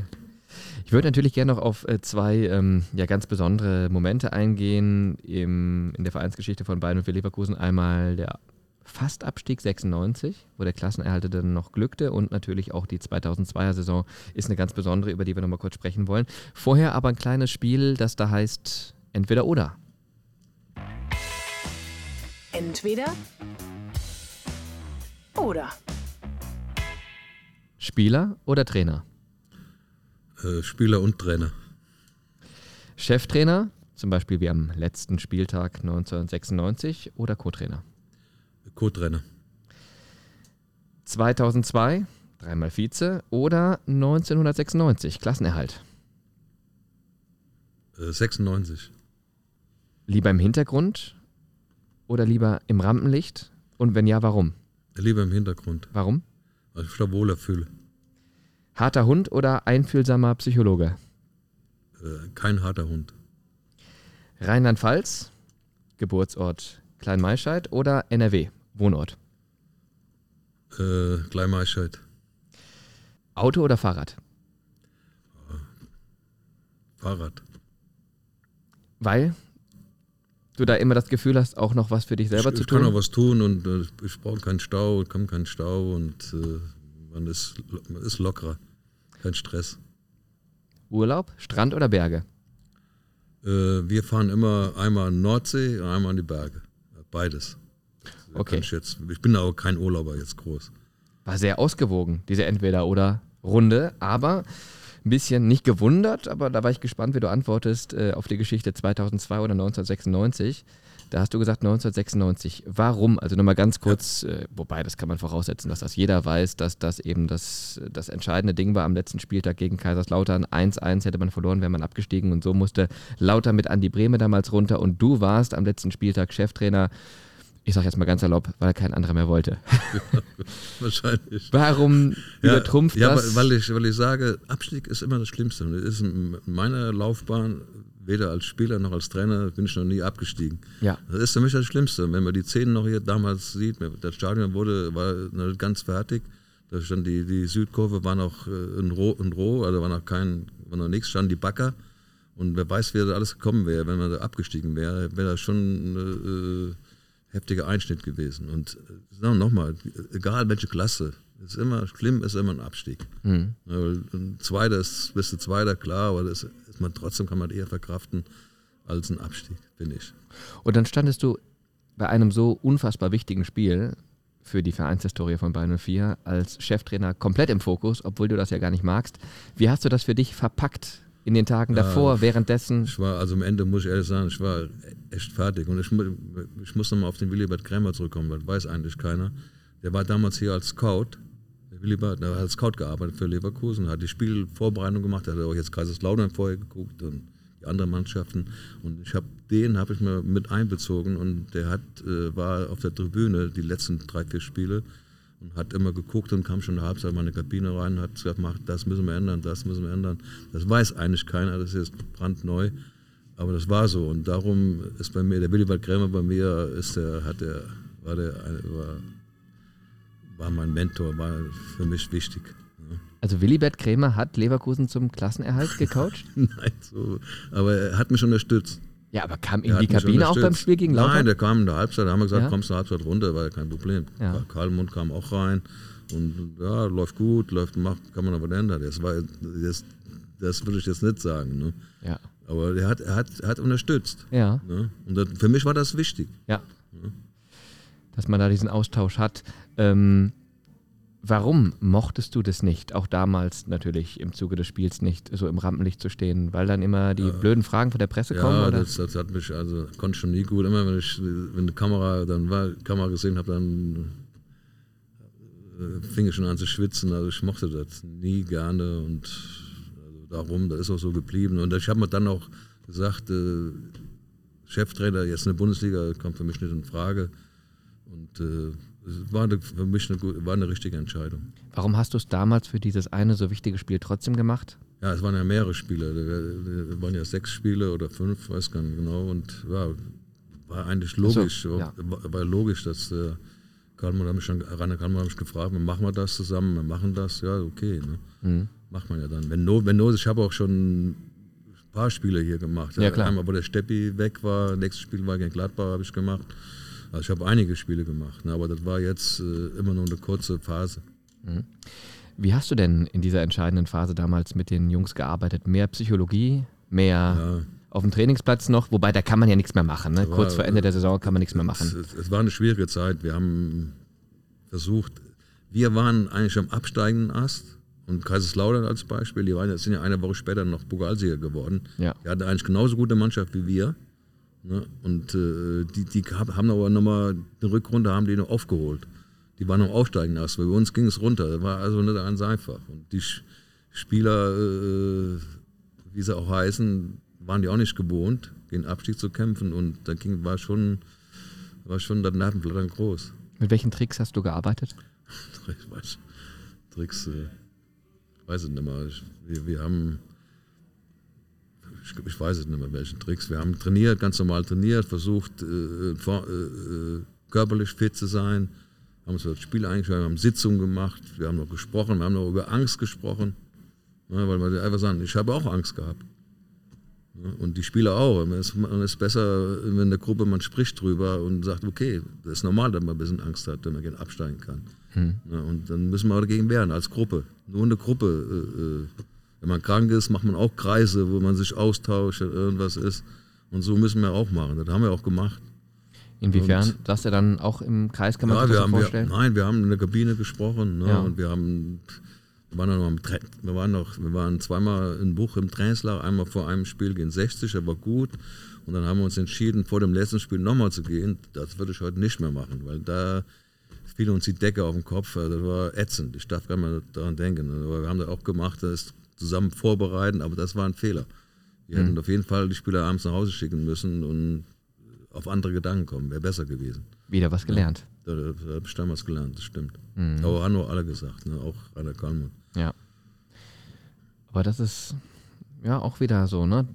Ich würde natürlich gerne noch auf äh, zwei ähm, ja, ganz besondere Momente eingehen im, in der Vereinsgeschichte von Bayern und für Leverkusen. Einmal der Fastabstieg 96, wo der Klassenerhalter dann noch glückte und natürlich auch die 2002er Saison ist eine ganz besondere, über die wir nochmal kurz sprechen wollen. Vorher aber ein kleines Spiel, das da heißt entweder oder. Entweder oder. Spieler oder Trainer? Äh, Spieler und Trainer. Cheftrainer, zum Beispiel wie am letzten Spieltag 1996 oder Co-Trainer? Co-Trainer. 2002, dreimal Vize oder 1996, Klassenerhalt. Äh, 96. Lieber im Hintergrund oder lieber im Rampenlicht? Und wenn ja, warum? Lieber im Hintergrund, Warum? weil ich da wohler fühle. Harter Hund oder einfühlsamer Psychologe? Äh, kein harter Hund. Rheinland-Pfalz, Geburtsort Kleinmaischeid oder NRW, Wohnort? Äh, Kleinmaischeid. Auto oder Fahrrad? Fahrrad. Weil du da immer das Gefühl hast, auch noch was für dich selber ich, zu ich kann tun. auch was tun und äh, ich brauche keinen Stau, kommt kein Stau und äh, man, ist, man ist lockerer. Kein Stress. Urlaub, Strand oder Berge? Äh, wir fahren immer einmal an Nordsee und einmal an die Berge. Beides. Okay. Ich, jetzt, ich bin auch kein Urlauber jetzt groß. War sehr ausgewogen, diese Entweder-Oder-Runde, aber ein bisschen nicht gewundert, aber da war ich gespannt, wie du antwortest äh, auf die Geschichte 2002 oder 1996. Da hast du gesagt 1996. Warum? Also nochmal ganz kurz, äh, wobei das kann man voraussetzen, dass das jeder weiß, dass das eben das, das entscheidende Ding war am letzten Spieltag gegen Kaiserslautern. 1-1 hätte man verloren, wäre man abgestiegen und so musste Lauter mit Andi Brehme damals runter und du warst am letzten Spieltag Cheftrainer. Ich sag jetzt mal ganz salopp, weil kein anderer mehr wollte. <laughs> Wahrscheinlich. Warum übertrumpft ja, das? Weil, weil, ich, weil ich sage, Abstieg ist immer das Schlimmste. Es ist in meiner Laufbahn, weder als Spieler noch als Trainer, bin ich noch nie abgestiegen. Ja. Das ist für mich das Schlimmste. Wenn man die Szenen noch hier damals sieht, das Stadion wurde, war noch ganz fertig. Da stand die, die Südkurve war noch äh, in Roh, in Roh, also war noch kein, war noch nichts, standen die Backer. Und wer weiß, wie das alles gekommen wäre, wenn man da abgestiegen wäre, wäre das schon ein äh, heftiger Einschnitt gewesen. Und äh, nochmal, egal welche Klasse, ist immer schlimm, ist immer ein Abstieg. Mhm. Ein Zweiter ist, bist du Zweiter, klar, aber das ist man trotzdem kann man eher verkraften. als ein Abstieg, finde ich. Und dann standest du bei einem so unfassbar wichtigen Spiel für die Vereinshistorie von Bayern 04 als Cheftrainer komplett im Fokus, obwohl du das ja gar nicht magst. Wie hast du das für dich verpackt in den Tagen davor, währenddessen? Ich war, also am Ende muss ich ehrlich sagen, ich war echt fertig. Und ich, ich muss nochmal auf den Willibert Krämer zurückkommen, das weiß eigentlich keiner. Der war damals hier als Scout. Der Willibert, der hat als Scout gearbeitet für Leverkusen, hat die Spielvorbereitung gemacht, hat auch jetzt Kaiserslautern vorher geguckt und die anderen Mannschaften. Und ich habe den habe ich mal mit einbezogen und der hat, äh, war auf der Tribüne die letzten drei, vier Spiele und hat immer geguckt und kam schon in der Halbzeit in die Kabine rein und hat gesagt, das müssen wir ändern, das müssen wir ändern. Das weiß eigentlich keiner, das ist jetzt brandneu. Aber das war so und darum ist bei mir, der Willibald Krämer bei mir, ist der, hat der, war der, war, war mein Mentor, war für mich wichtig. ne? Also Willibert Krämer hat Leverkusen zum Klassenerhalt <laughs> gecoacht? Nein, so, aber er hat mich unterstützt. ja, aber kam in die Kabine auch beim. Spiel gegen Lautern? Nein, der kam in der Halbzeit, da haben wir gesagt, Ja? kommst du in der Halbzeit runter, war ja kein Problem. Ja. Karl Mund kam auch rein und ja, läuft gut, läuft, macht, kann man aber ändern. Das, war, das, das würde ich jetzt nicht sagen. Ne? Ja. Aber er hat, er hat, er hat unterstützt. Ja. Ne? Und das, für mich war das wichtig. Ja. Dass man da diesen Austausch hat. Ähm, warum mochtest du das nicht? Auch damals natürlich im Zuge des Spiels nicht so im Rampenlicht zu stehen, weil dann immer die blöden Fragen von der Presse kommen? Ja, Oder? das, das hat mich, also konnte schon nie gut. Immer wenn ich, wenn die Kamera, dann war, Kamera gesehen habe, dann äh, fing ich schon an zu schwitzen. Also ich mochte das nie gerne und also darum, das ist auch so geblieben. Und ich habe mir dann auch gesagt, äh, Cheftrainer jetzt in der Bundesliga kommt für mich nicht in Frage. Und äh, es war eine, für mich eine, war eine richtige Entscheidung. Warum hast du es damals für dieses eine so wichtige Spiel trotzdem gemacht? Ja, es waren ja mehrere Spiele. Da waren ja sechs Spiele oder fünf, weiß gar nicht genau. Und ja, war eigentlich logisch. so, ja. war, war logisch, dass äh, hat mich schon, Rainer Karlmann hat mich gefragt, machen wir das zusammen, wir machen das, ja, okay. Ne? Mhm. Macht man ja dann. Wenn Not, wenn Not, ich habe auch schon ein paar Spiele hier gemacht. Ja, klar. Einmal, wo der Steppi weg war, nächstes Spiel war gegen Gladbach, habe ich gemacht. Also ich habe einige Spiele gemacht, ne? aber das war jetzt äh, immer nur eine kurze Phase. Wie hast du denn in dieser entscheidenden Phase damals mit den Jungs gearbeitet? Mehr Psychologie, mehr Ja. auf dem Trainingsplatz noch? Wobei, da kann man ja nichts mehr machen. Ne? War- Kurz vor Ende der Saison kann man nichts mehr machen. Es, es war eine schwierige Zeit. Wir haben versucht, wir waren eigentlich am absteigenden Ast. Und Kaiserslautern als Beispiel, die waren, sind ja eine Woche später noch Pokalsieger geworden. Ja. Die hatten eigentlich genauso gute Mannschaft wie wir. Ne? Und äh, die, die hab- haben aber nochmal eine Rückrunde haben die noch aufgeholt. Die waren noch aufsteigend Ast, weil bei uns ging es runter. Das war also nicht ganz einfach. Und die Spieler, äh, wie sie auch heißen, waren die auch nicht gewohnt, gegen Abstieg zu kämpfen. Und da ging, war schon war schon das Nervenblattern groß. Mit welchen Tricks hast du gearbeitet? <laughs> Ich Tricks, äh, weiß es nicht mehr. Ich, wir, wir haben, ich, ich weiß es nicht mehr, welchen Tricks. Wir haben trainiert, ganz normal trainiert, versucht, äh, vor, äh, äh, körperlich fit zu sein, haben uns das Spiel eingestellt, haben Sitzungen gemacht, wir haben noch gesprochen, wir haben noch über Angst gesprochen, ja, weil wir einfach sagen, ich habe auch Angst gehabt. Ja, Und die Spieler auch. Es ist, besser, wenn in der Gruppe man spricht drüber und sagt, okay, das ist normal, dass man ein bisschen Angst hat, wenn man gegen absteigen kann. Ja, und dann müssen wir auch dagegen wehren, als Gruppe. Nur eine Gruppe. Äh, äh, wenn man krank ist, macht man auch Kreise, wo man sich austauscht, irgendwas ist. Und so müssen wir auch machen. Das haben wir auch gemacht. Inwiefern? Und- Saß er dann auch im Kreis, kann man Ja, sich wir das so haben, wir, vorstellen? nein, wir haben in der Kabine gesprochen ne, Ja. und wir haben, wir waren, noch am, Tra- wir, waren noch, wir waren zweimal in Buch im Trainingslager, einmal vor einem Spiel gegen 60, das war gut. Und dann haben wir uns entschieden, vor dem letzten Spiel nochmal zu gehen. Das würde ich heute nicht mehr machen, weil da fiel uns die Decke auf den Kopf. Also Das war ätzend. Ich darf gar nicht mehr daran denken. Aber wir haben das auch gemacht, das zusammen vorbereiten, aber das war ein Fehler. Wir hätten auf jeden Fall die Spieler abends nach Hause schicken müssen und auf andere Gedanken kommen. Wäre besser gewesen. Wieder was gelernt. Da, da habe ich damals gelernt, das stimmt. Mhm. Aber haben nur alle gesagt, ne? auch Rainer Kalmund. Ja. Aber das ist ja auch wieder so, ne?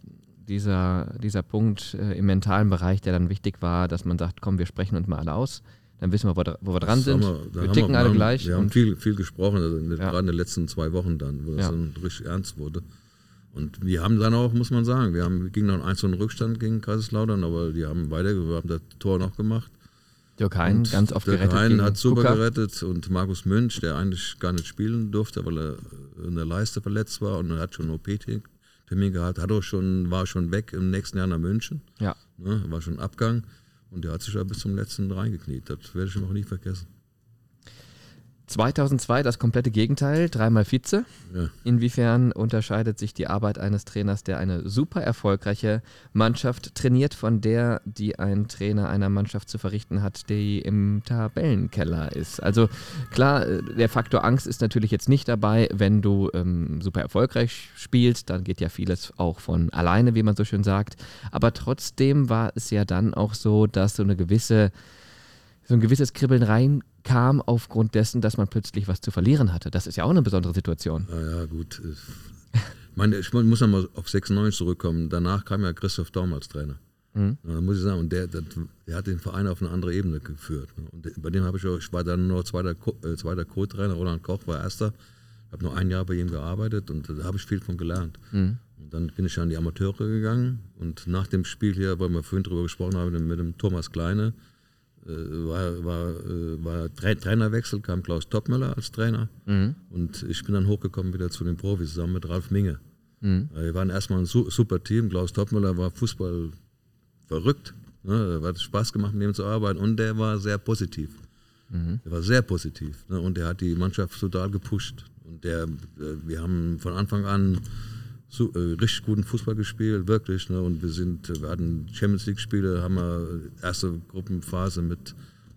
Dieser, dieser Punkt äh, im mentalen Bereich, der dann wichtig war, dass man sagt, komm, wir sprechen uns mal alle aus, dann wissen wir, wo, wo wir dran sind. haben Wir, haben ticken alle haben, gleich. Wir haben und viel, viel gesprochen, also in, Ja. gerade in den letzten zwei Wochen dann, wo das Ja. dann richtig ernst wurde. Und wir haben dann auch, muss man sagen, wir, haben, wir gingen noch einen 1 Rückstand gegen Kaiserslautern, aber die haben weiter, wir haben das Tor noch gemacht. Dirk Hein ganz oft der gerettet. Hein hat super Kuka. gerettet und Markus Münch, der eigentlich gar nicht spielen durfte, weil er in der Leiste verletzt war und er hat schon OP-Termin Termin gehabt, hat auch schon, war schon weg im nächsten Jahr nach München. Ja. Ne, war schon Abgang. Und der hat sich da bis zum letzten reingekniet. Das werde ich noch nie vergessen. 2002 das komplette Gegenteil, dreimal Vize. Ja. Inwiefern unterscheidet sich die Arbeit eines Trainers, der eine super erfolgreiche Mannschaft trainiert, von der, die ein Trainer einer Mannschaft zu verrichten hat, die im Tabellenkeller ist? Also klar, äh, der Faktor Angst ist natürlich jetzt nicht dabei, wenn du ähm, super erfolgreich spielst, dann geht ja vieles auch von alleine, wie man so schön sagt. Aber trotzdem war es ja dann auch so, dass so eine gewisse so ein gewisses Kribbeln reinkam aufgrund dessen, dass man plötzlich was zu verlieren hatte. Das ist ja auch eine besondere Situation. Ja, ja, gut. Ich meine, ich muss nochmal auf 96 zurückkommen. Danach kam ja Christoph Daum als Trainer. Mhm. Da muss ich sagen, und der, der, der, hat den Verein auf eine andere Ebene geführt. Und bei dem habe ich auch, ich war dann nur zweiter, äh, zweiter Co-Trainer, Roland Koch war erster, habe nur ein Jahr bei ihm gearbeitet und da habe ich viel von gelernt. Mhm. Und dann bin ich an die Amateure gegangen und nach dem Spiel hier, weil wir vorhin drüber gesprochen haben, mit dem Thomas Kleine, äh, war, war, äh, war Trainerwechsel, kam Klaus Topmöller als Trainer mhm. und ich bin dann hochgekommen wieder zu den Profis zusammen mit Ralf Minge. Mhm. Wir waren erstmal ein super Team. Klaus Topmöller war Fußball verrückt. Ne? Hat Spaß gemacht, mit ihm zu arbeiten und der war sehr positiv. Mhm. Der war sehr positiv ne? und der hat die Mannschaft total gepusht. Und der, äh, wir haben von Anfang an so, äh, richtig guten Fußball gespielt, wirklich. Ne? Und wir sind, wir hatten Champions League-Spiele, haben wir erste Gruppenphase mit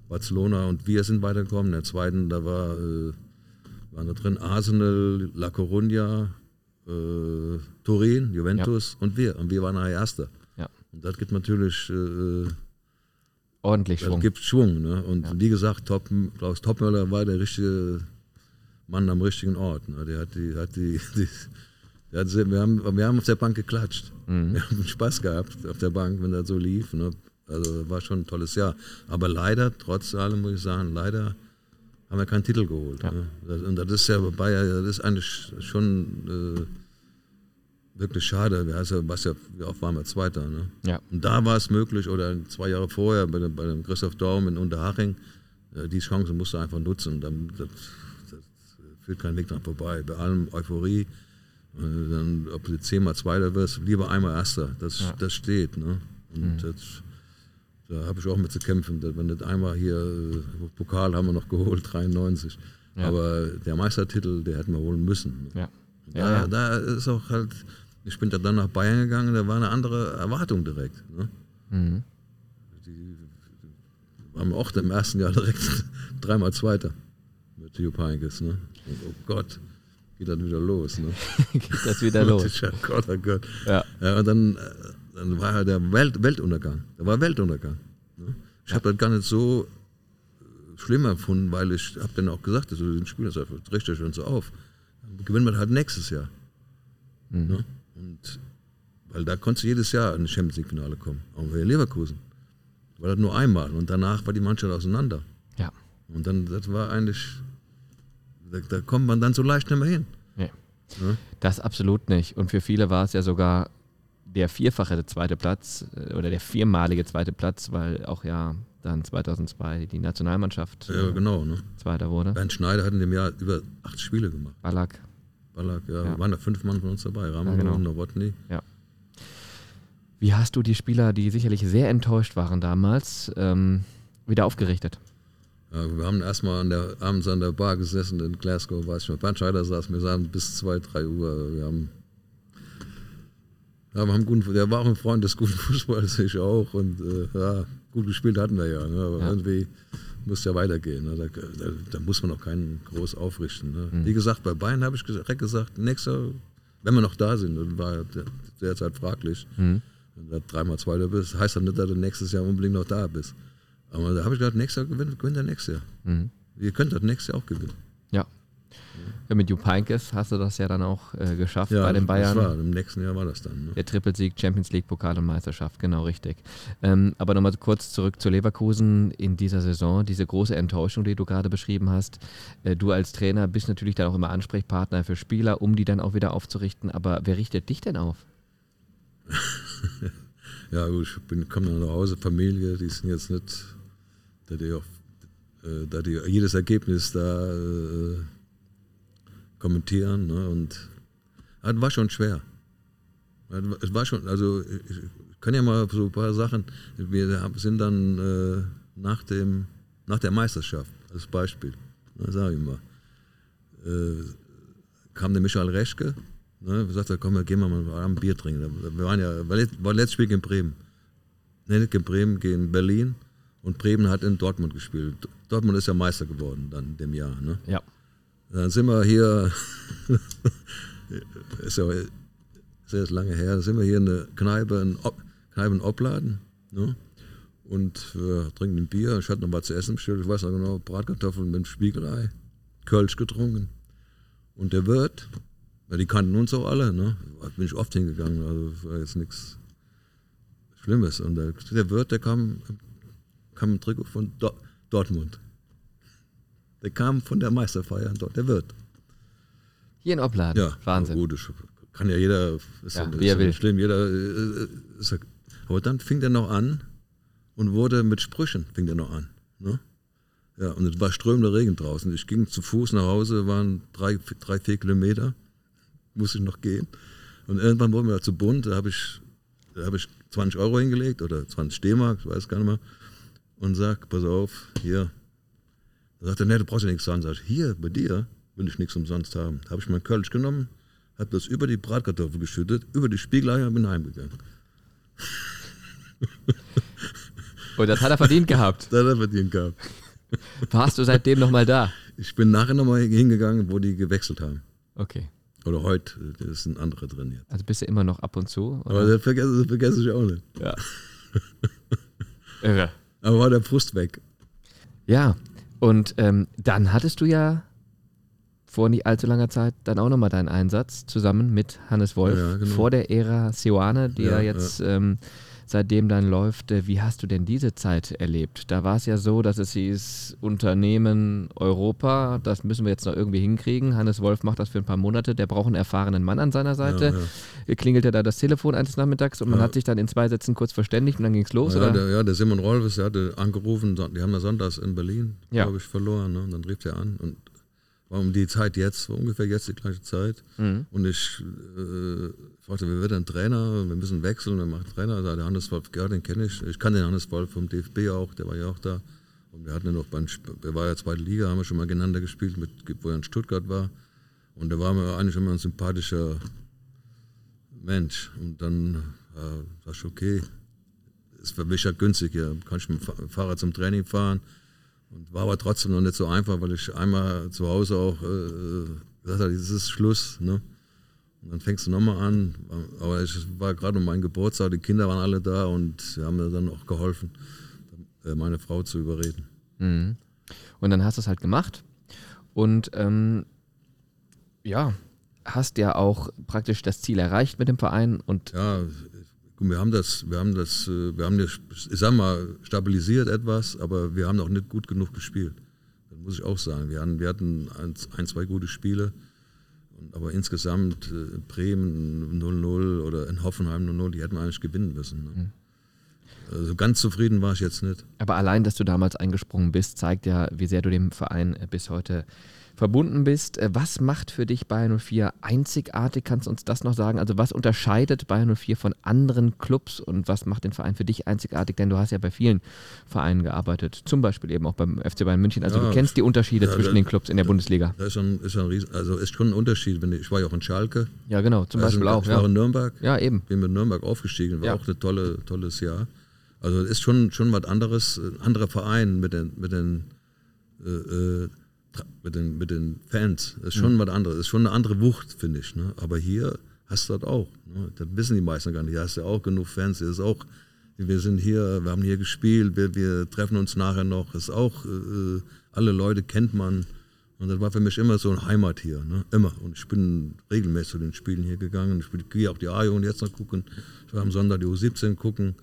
Barcelona und wir sind weitergekommen. In der zweiten, da war, äh, waren da drin Arsenal, La Coruña, äh, Turin, Juventus ja. und wir. Und wir waren nachher Erster. Ja. Und das gibt natürlich äh, ordentlich Schwung. Das gibt Schwung. Ne? Und ja. wie gesagt, Top, Klaus Topmöller war der richtige Mann am richtigen Ort. Ne? Der hat die, hat die, <laughs> die wir, haben, wir haben auf der Bank geklatscht. Mhm. Wir haben Spaß gehabt auf der Bank, wenn das so lief. Ne? Also war schon ein tolles Jahr. Aber leider, trotz allem muss ich sagen, leider haben wir keinen Titel geholt. Ja. Ne? Und das ist ja bei Bayern, das ist eigentlich schon äh, wirklich schade. Wir ja, was ja, wie oft waren wir Zweiter. Ne? Ja. Und da war es möglich, oder zwei Jahre vorher bei dem, bei dem Christoph Daum in Unterhaching, äh, die Chance musste einfach nutzen. Dann, das, das führt kein Weg dran vorbei. Bei allem Euphorie dann, ob du zehnmal Zweiter wirst, lieber einmal Erster. Das, ja. das steht. Ne? Und mhm. das, da habe ich auch mit zu kämpfen. Wenn das einmal hier, äh, Pokal haben wir noch geholt, 93. Ja. Aber der Meistertitel, der hätten wir holen müssen. Ja. Da, da, ist auch halt, ich bin dann nach Bayern gegangen, da war eine andere Erwartung direkt. Ne? Mhm. Die waren auch im ersten Jahr direkt <laughs> dreimal Zweiter mit Jupp Heynckes. Ne? oh Gott geht dann wieder los. Ne? <laughs> geht das wieder <laughs> los. Gott, oh Gott. Ja. ja und dann, äh, dann war ja der Welt, Weltuntergang. Da war Weltuntergang. Ne? Ich ja. habe das gar nicht so äh, schlimm empfunden, weil ich habe dann auch gesagt, also den Spiel, das richtet uns so auf. Dann gewinnen wir halt nächstes Jahr. Mhm. Ne? Und weil da konntest du jedes Jahr in ein Champions League Finale kommen, auch bei Leverkusen. War das nur einmal und danach war die Mannschaft auseinander. Ja. Und dann, das war eigentlich da, da kommt man dann so leicht nicht mehr hin. Nee. Ja? Das absolut nicht. Und für viele war es ja sogar der vierfache zweite Platz äh, oder der viermalige zweite Platz, weil auch ja dann 2002 die Nationalmannschaft ja, äh, genau, ne? Zweiter wurde. Bernd Schneider hat in dem Jahr über acht Spiele gemacht. Ballack. Ballack, ja. ja. Waren da fünf Mann von uns dabei. Rahmen, ja, genau. Nowotny. Ja. Wie hast du die Spieler, die sicherlich sehr enttäuscht waren damals, ähm, wieder aufgerichtet? Wir haben erstmal an der, abends an der Bar gesessen in Glasgow, weiß ich noch. Bernd Scheider saß mir sagen, bis 2, 3 Uhr. Wir haben, ja, wir haben guten, der war auch ein Freund des guten <laughs> Fußballs, ich auch. Und äh, ja, gut gespielt hatten wir ja. Ne? Aber ja. irgendwie muss ja weitergehen. Ne? Da, da, da, muss man auch keinen groß aufrichten. Ne? Mhm. Wie gesagt, bei Bayern habe ich direkt gesagt, nächster, wenn wir noch da sind, dann war derzeit fraglich. Mhm. Wenn du dreimal Zweiter bist, heißt das nicht, dass du nächstes Jahr unbedingt noch da bist. Aber da habe ich gedacht, nächstes Jahr gewinnt, gewinnt er nächstes Jahr. Mhm. Ihr könnt das nächstes Jahr auch gewinnen. Ja. ja. Mit Jupp Heynckes hast du das ja dann auch äh, geschafft ja, bei den Bayern. Das war, Im nächsten Jahr war das dann. Ne? Der Trippelsieg, Champions League, Pokal und Meisterschaft, genau richtig. Ähm, aber nochmal kurz zurück zu Leverkusen in dieser Saison. Diese große Enttäuschung, die du gerade beschrieben hast. Äh, du als Trainer bist natürlich dann auch immer Ansprechpartner für Spieler, um die dann auch wieder aufzurichten. Aber wer richtet dich denn auf? <laughs> ja, gut, ich komme dann nach Hause, Familie, die sind jetzt nicht da die, auch, äh, da die jedes Ergebnis da äh, kommentieren. Ne? Und das war schon schwer. Es war schon, also ich kann ja mal so ein paar Sachen. Wir sind dann äh, nach, dem, nach der Meisterschaft, als Beispiel, ne, sage ich mal, äh, kam der Michael Reschke, ne, sagte, komm, wir gehen mal mal ein Bier trinken. Wir waren ja, war letztes Spiel in Bremen. Ne, nicht in Bremen, gegen Berlin. Und Bremen hat in Dortmund gespielt. Dortmund ist ja Meister geworden dann in dem Jahr. Ne? Ja. Dann sind wir hier, <laughs> ist ja sehr lange her, sind wir hier in der Kneipe in, Ob, Kneipe in Opladen. Ne? Und wir trinken ein Bier. Ich hatte noch was zu essen bestellt. Ich weiß noch genau, Bratkartoffeln mit Spiegelei. Kölsch getrunken. Und der Wirt, ja, die kannten uns auch alle, ne? Da bin ich oft hingegangen, also war jetzt nichts Schlimmes. Und der, der Wirt, der kam, kam im Trikot von Do Dortmund. Der kam von der Meisterfeier dort, der Wirt. Hier in Opladen. Ja, Wahnsinn. Gut, kann ja jeder, ist Ja, wie er ist will. schlimm, jeder, äh, ist ja, aber dann fing der noch an und wurde mit Sprüchen, fing der noch an. Ne? Ja, und es war strömender Regen draußen. Ich ging zu Fuß nach Hause, waren drei, drei vier Kilometer, musste ich noch gehen. Und irgendwann wurden wir zu bunt, da habe ich, da hab ich 20 Euro hingelegt oder 20 D-Mark, ich weiß gar nicht mehr, und sag, pass auf, hier. Da sagt er, nee, du brauchst ja nichts sagen. Sag ich, hier, bei dir will ich nichts umsonst haben. Da habe ich mein Kölsch genommen, habe das über die Bratkartoffel geschüttet, über die Spiegeleier und bin heimgegangen. <laughs> Und das hat er verdient gehabt. Da hat er verdient gehabt. Warst du seitdem nochmal da? Ich bin nachher nochmal hingegangen, wo die gewechselt haben. Okay. Oder heute, da ist ein anderer drin jetzt. Also bist du immer noch ab und zu? Oder? Aber das vergesse, das vergesse ich auch nicht. ja. <laughs> Irre. Aber war der Frust weg. Ja, und ähm, dann hattest du ja vor nicht allzu langer Zeit dann auch nochmal deinen Einsatz zusammen mit Hannes Wolf Ja, genau. vor der Ära Seoane, die ja, Ja, jetzt ähm, seitdem dann läuft. Äh, Wie hast du denn diese Zeit erlebt? Da war es ja so, dass es hieß, Unternehmen Europa, das müssen wir jetzt noch irgendwie hinkriegen. Hannes Wolf macht das für ein paar Monate, der braucht einen erfahrenen Mann an seiner Seite. Ja, Klingelte da das Telefon eines Nachmittags und man Ja. hat sich dann in zwei Sätzen kurz verständigt und dann ging es los, Ja, oder? der, ja, der Simon Rolfes, der hatte angerufen, die haben ja sonntags in Berlin, Ja. glaube ich, verloren. Ne? Und dann rief der an und war um die Zeit jetzt, war ungefähr jetzt die gleiche Zeit. Mhm. Und ich äh, fragte, wer wird denn Trainer? Wir müssen wechseln. Wer macht Trainer? Da der Hannes Wolf, ja, den kenne ich. Ich kann den Hannes Wolf vom DFB auch, der war ja auch da. Und wir hatten ja noch beim, der war ja zweite Liga, haben wir schon mal gegeneinander gespielt, mit, wo er in Stuttgart war. Und der war mir eigentlich immer ein sympathischer Mensch. Und dann äh, dachte ich, okay, ist für mich ja günstig hier. Kann ich mit dem Fa- Fahrrad zum Training fahren. Und war aber trotzdem noch nicht so einfach, weil ich einmal zu Hause auch äh, gesagt habe, das ist Schluss. Ne? Und dann fängst du nochmal an. Aber es war gerade um meinen Geburtstag, die Kinder waren alle da und sie haben mir dann auch geholfen, äh, meine Frau zu überreden. Mhm. Und dann hast du es halt gemacht und ähm, ja, hast ja auch praktisch das Ziel erreicht mit dem Verein und Ja, wir haben das, wir haben das, äh, wir haben das, ich sag mal, stabilisiert etwas, aber wir haben noch nicht gut genug gespielt. Das muss ich auch sagen. Wir hatten, wir hatten ein, zwei gute Spiele, aber insgesamt äh, Bremen 0-0 oder in Hoffenheim 0-0, die hätten wir eigentlich gewinnen müssen. Ne? Also ganz zufrieden war ich jetzt nicht. aber allein, dass du damals eingesprungen bist, zeigt ja, wie sehr du dem Verein äh, bis heute verbunden bist. Äh, Was macht für dich Bayern 04 einzigartig? Kannst du uns das noch sagen? Also was unterscheidet Bayern 04 von anderen Clubs und was macht den Verein für dich einzigartig? Denn du hast ja bei vielen Vereinen gearbeitet, zum Beispiel eben auch beim FC Bayern München. Also Ja, du kennst die Unterschiede ja, zwischen da- den Clubs in der Bundesliga. Das ist schon, ist schon ein Riesen, also ist schon ein Unterschied. Ich, war ja auch in Schalke, Ja, genau, zum also Beispiel auch. ich war Ja. in Nürnberg, ja, eben. bin mit Nürnberg aufgestiegen, war auch ein tolle, tolles Jahr. Also es ist schon, schon was anderes, ein anderer Verein mit den, mit den, äh, äh, mit den, mit den Fans. Das ist schon was anderes, das ist schon eine andere Wucht, finde ich. Ne? Aber hier hast du das auch. Ne? Das wissen die meisten gar nicht. Hier hast du auch genug Fans. Hier ist auch, wir sind hier, wir haben hier gespielt, wir, wir treffen uns nachher noch. Ist auch, äh, alle Leute kennt man. Und das war für mich immer so eine Heimat hier, ne? immer. Und ich bin regelmäßig zu den Spielen hier gegangen. Ich gehe auch die A-Jugend jetzt noch gucken. Ich war am Sonntag die U17 gucken.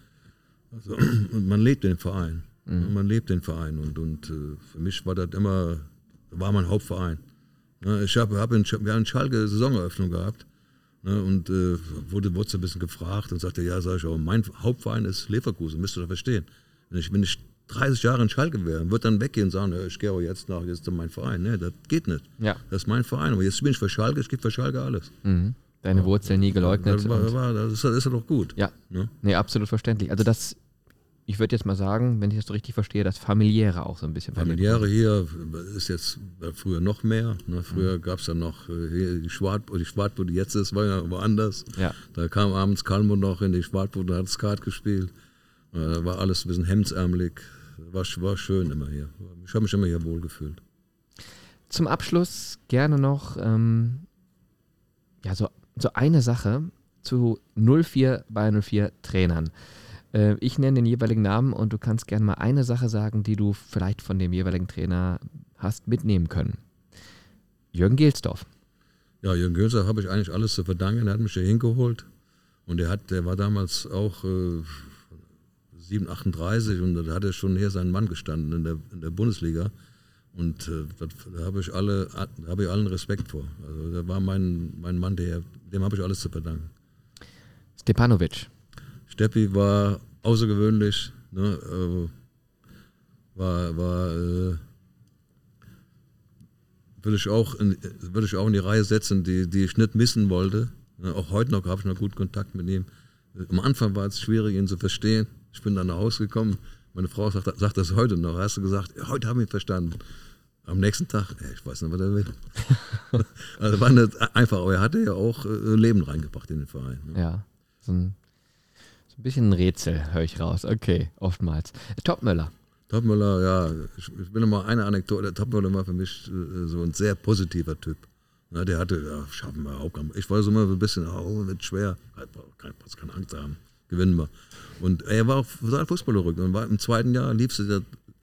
Also, <clears throat> und man lebt den Verein. Man lebt den Verein. Und, und äh, für mich war das immer, war mein Hauptverein. Ne? Ich hab, hab in, wir haben in Schalke Saisoneröffnung gehabt. Ne? Und äh, wurde, wurde so ein bisschen gefragt und sagte, ja, sag ich auch, mein Hauptverein ist Leverkusen, müsst ihr doch verstehen. Wenn ich, wenn ich 30 Jahre in Schalke wäre, würde dann weggehen und sagen, ich gehe jetzt nach, jetzt ist mein Verein. Ne, das geht nicht. Ja. Das ist mein Verein. Aber jetzt bin ich für Schalke, ich gebe für Schalke alles. deine Wurzeln nie geleugnet. Das, war, war, das, ist, das ist ja doch gut. ja, Ne? nee, absolut verständlich. Also das, ich würde jetzt mal sagen, wenn ich das so richtig verstehe, das Familiäre auch so ein bisschen. Familiäre hier ist jetzt äh, früher noch mehr. Ne? Früher gab es ja noch äh, die Schwartbude, die Schwartbude, jetzt ist, war ja woanders. Ja. Da kam abends Kalmo noch in die Schwartbude und hat Skat gespielt. Äh, Da war alles ein bisschen hemdsärmelig. War, war schön immer hier. Ich habe mich immer hier wohlgefühlt. Zum Abschluss gerne noch ähm, ja, so, so eine Sache zu 04 bei 04 Trainern. Äh, ich nenne den jeweiligen Namen und du kannst gerne mal eine Sache sagen, die du vielleicht von dem jeweiligen Trainer hast mitnehmen können. Jürgen Gelsdorf. Ja, Jürgen Gönser habe ich eigentlich alles zu verdanken. Er hat mich hier hingeholt. Und er hat, der war damals auch äh, 7, 38 und da hat er schon hier seinen Mann gestanden in der, in der Bundesliga. Und äh, da habe ich alle, da habe ich allen Respekt vor. Also der war mein, mein Mann, der, dem habe ich alles zu verdanken. Stepanovic. Steppi war außergewöhnlich, ne, äh, war, war äh, würde ich auch in, würde ich auch in die Reihe setzen, die, die ich nicht missen wollte. Ne, auch heute noch habe ich noch gut Kontakt mit ihm. Am Anfang war es schwierig, ihn zu verstehen. Ich bin dann nach Hause gekommen. Meine Frau sagt, sagt das heute noch. Hast du gesagt, heute habe ich ihn verstanden. Am nächsten Tag, ich weiß nicht, was er will. <laughs> also war nicht einfach, aber er hatte ja auch äh, Leben reingebracht in den Verein. Ne? Ja. So ein, ein bisschen ein Rätsel, höre ich raus. Okay, oftmals. Topmöller. Topmüller, ja, ich, will noch mal eine Anekdote. Topmüller war für mich äh, so ein sehr positiver Typ. Na, der hatte, ja, schaffen wir auch. Ich war so immer ein bisschen, oh, wird schwer. Keine, keine Angst haben, gewinnen wir. Und er war auch total Fußballerrück. Und war im zweiten Jahr lief es ja,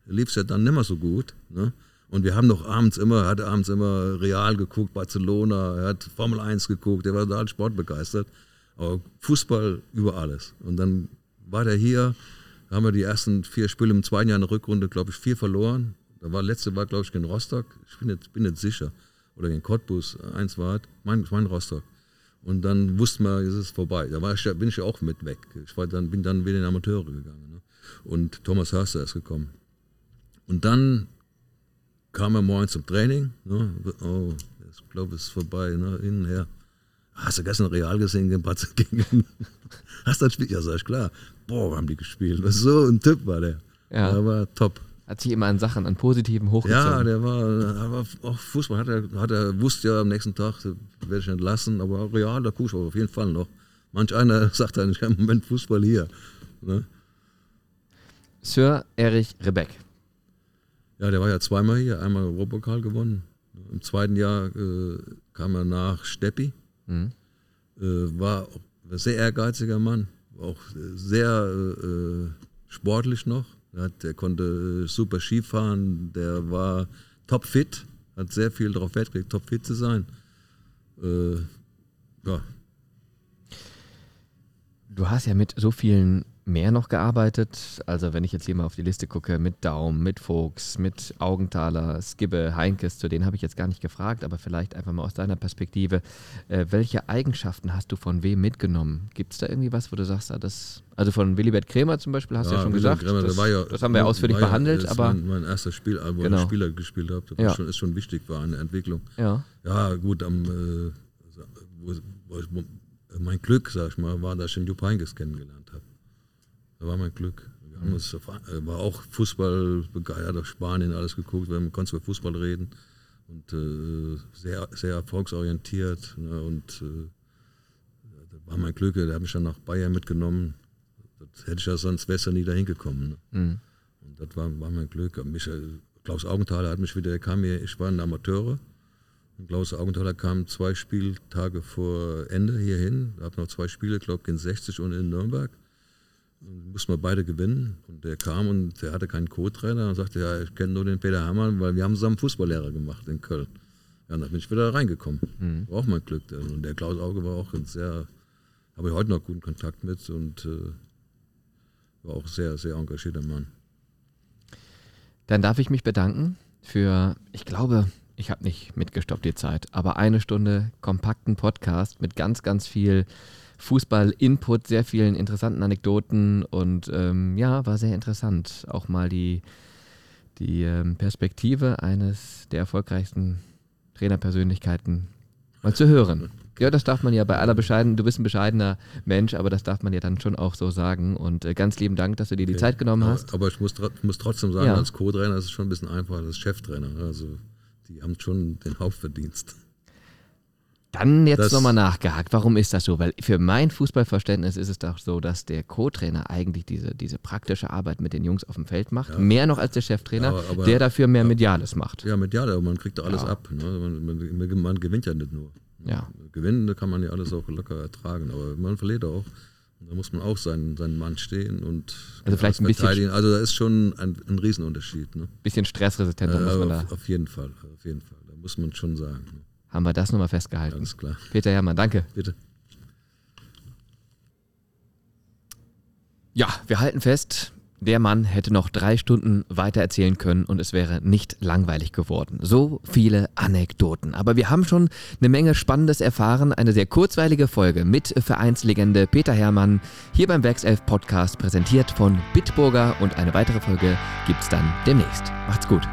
ja dann nicht mehr so gut. Ne? Und wir haben doch abends immer, er hatte abends immer Real geguckt, Barcelona, er hat Formel 1 geguckt, der war total sportbegeistert. Aber Fußball über alles. Und dann war der hier, da haben wir die ersten vier Spiele im zweiten Jahr in der Rückrunde, glaube ich, vier verloren. Da war letzte war, glaube ich, gegen Rostock. Ich bin jetzt, bin jetzt sicher. Oder gegen Cottbus. Eins war, mein, mein Rostock. Und dann wussten wir, es ist vorbei. Da war ich, bin ich auch mit weg. Ich war dann, bin dann wieder in Amateure gegangen. Ne? Und Thomas Hörster ist gekommen. Und dann kam er morgens zum Training. Ne? Oh, ich glaube, es ist vorbei. Ne? Innen her. Hast du gestern Real gesehen gegen Batze <laughs> gegen Hast du das Spiel? Ja, sag ich klar. Boah, haben die gespielt. Was so ein Typ war der. Ja. Der war top. Hat sich immer an Sachen, an Positiven hochgezogen. Ja, der war, der war auch Fußball. Hat er, hat er wusste ja am nächsten Tag, werde ich entlassen, aber Real, da gucke ich auf jeden Fall noch. Manch einer <laughs> sagt dann, ich habe im Moment Fußball hier. Ne? Sir Erich Rebeck. Ja, der war ja zweimal hier, einmal Europapokal gewonnen. Im zweiten Jahr äh, kam er nach Steppi. Mhm. Äh, war ein sehr ehrgeiziger Mann, auch äh, sehr äh, äh, sportlich noch. Er hat, der konnte äh, super Skifahren, der war topfit, hat sehr viel darauf Wert gelegt, topfit zu sein. Äh, ja, Du hast ja mit so vielen mehr noch gearbeitet. Also wenn ich jetzt hier mal auf die Liste gucke, mit Daum, mit Fuchs, mit Augenthaler, Skibbe, Heinkes, zu denen habe ich jetzt gar nicht gefragt, aber vielleicht einfach mal aus deiner Perspektive. Äh, welche Eigenschaften hast du von wem mitgenommen? Gibt es da irgendwie was, wo du sagst, ah, das, also von Willibert Krämer zum Beispiel hast du ja schon Wilhelm gesagt, Kremer, das, war ja, das haben wir ausführlich war ja- behandelt, das aber Mein, mein erster Spiel, wo Genau. ich Spieler gespielt habe, das Ja. war schon, ist schon wichtig für eine Entwicklung. ja, Ja, gut, am, äh, wo, wo, wo, mein Glück, sag ich mal, war, dass ich den Jupp Heynckes kennengelernt habe. Da war mein Glück. Wir haben uns, äh, war auch Fußball begeistert, Spanien alles geguckt, wir konnten über Fußball reden und äh, sehr, sehr erfolgsorientiert. Ne, und äh, das war mein Glück, der hat mich dann nach Bayern mitgenommen. Das hätte ich ja sonst besser nie dahin gekommen. Ne? Mhm. Und das war, war mein Glück. Mich, äh, Klaus Augenthaler hat mich wieder, er kam hier, ich war ein Amateure. Und Klaus Augenthaler kam zwei Spieltage vor Ende hierhin. Hat noch zwei Spiele, glaube ich, in 60 und in Nürnberg. Mussten wir beide gewinnen. Und der kam und der hatte keinen Co-Trainer und sagte, ja, ich kenne nur den Peter Hermann, weil wir haben zusammen Fußballlehrer gemacht in Köln. Ja, und dann bin ich wieder reingekommen. War auch mein Glück. Und der Klaus Auge war auch ein sehr, habe ich heute noch guten Kontakt mit und äh, war auch sehr, sehr engagierter Mann. Dann darf ich mich bedanken für, ich glaube, ich habe nicht mitgestoppt die Zeit, aber eine Stunde kompakten Podcast mit ganz, ganz viel Fußball-Input, sehr vielen interessanten Anekdoten und ähm, ja, war sehr interessant. Auch mal die, die ähm, Perspektive eines der erfolgreichsten Trainerpersönlichkeiten Mal zu hören. Ja, das darf man ja bei aller Bescheiden. Du bist ein bescheidener Mensch, aber das darf man ja dann schon auch so sagen. Und äh, ganz lieben Dank, dass du dir die Zeit genommen aber, hast. Aber ich muss, muss trotzdem sagen, Ja. als Co-Trainer ist es schon ein bisschen einfacher als Cheftrainer. Also die haben schon den Hauptverdienst. Dann jetzt nochmal nachgehakt. Warum ist das so? Weil für mein Fußballverständnis ist es doch so, dass der Co-Trainer eigentlich diese, diese praktische Arbeit mit den Jungs auf dem Feld macht. Mehr noch als der Cheftrainer, Ja, aber- der dafür mehr Mediales macht. Ja, medial, aber man kriegt da alles Ja. ab. Ne? Man, man, man gewinnt ja nicht nur. Ja. Gewinnen, da kann man ja alles auch locker ertragen, aber man verliert auch. Da muss man auch seinen, seinen Mann stehen und Also vielleicht ein bisschen-. Also da ist schon ein, ein Riesenunterschied. Ne? Bisschen stressresistenter muss man da. auf, auf jeden Fall, auf jeden Fall. Da muss man schon sagen. Ne? Haben wir das nochmal festgehalten. Ganz klar. Peter Herrmann, danke. Bitte. Ja, wir halten fest, der Mann hätte noch drei Stunden weiter erzählen können und es wäre nicht langweilig geworden. So viele Anekdoten. Aber wir haben schon eine Menge Spannendes erfahren. Eine sehr kurzweilige Folge mit Vereinslegende Peter Herrmann hier beim Werkself Podcast präsentiert von Bitburger und eine weitere Folge gibt's dann demnächst. Macht's gut.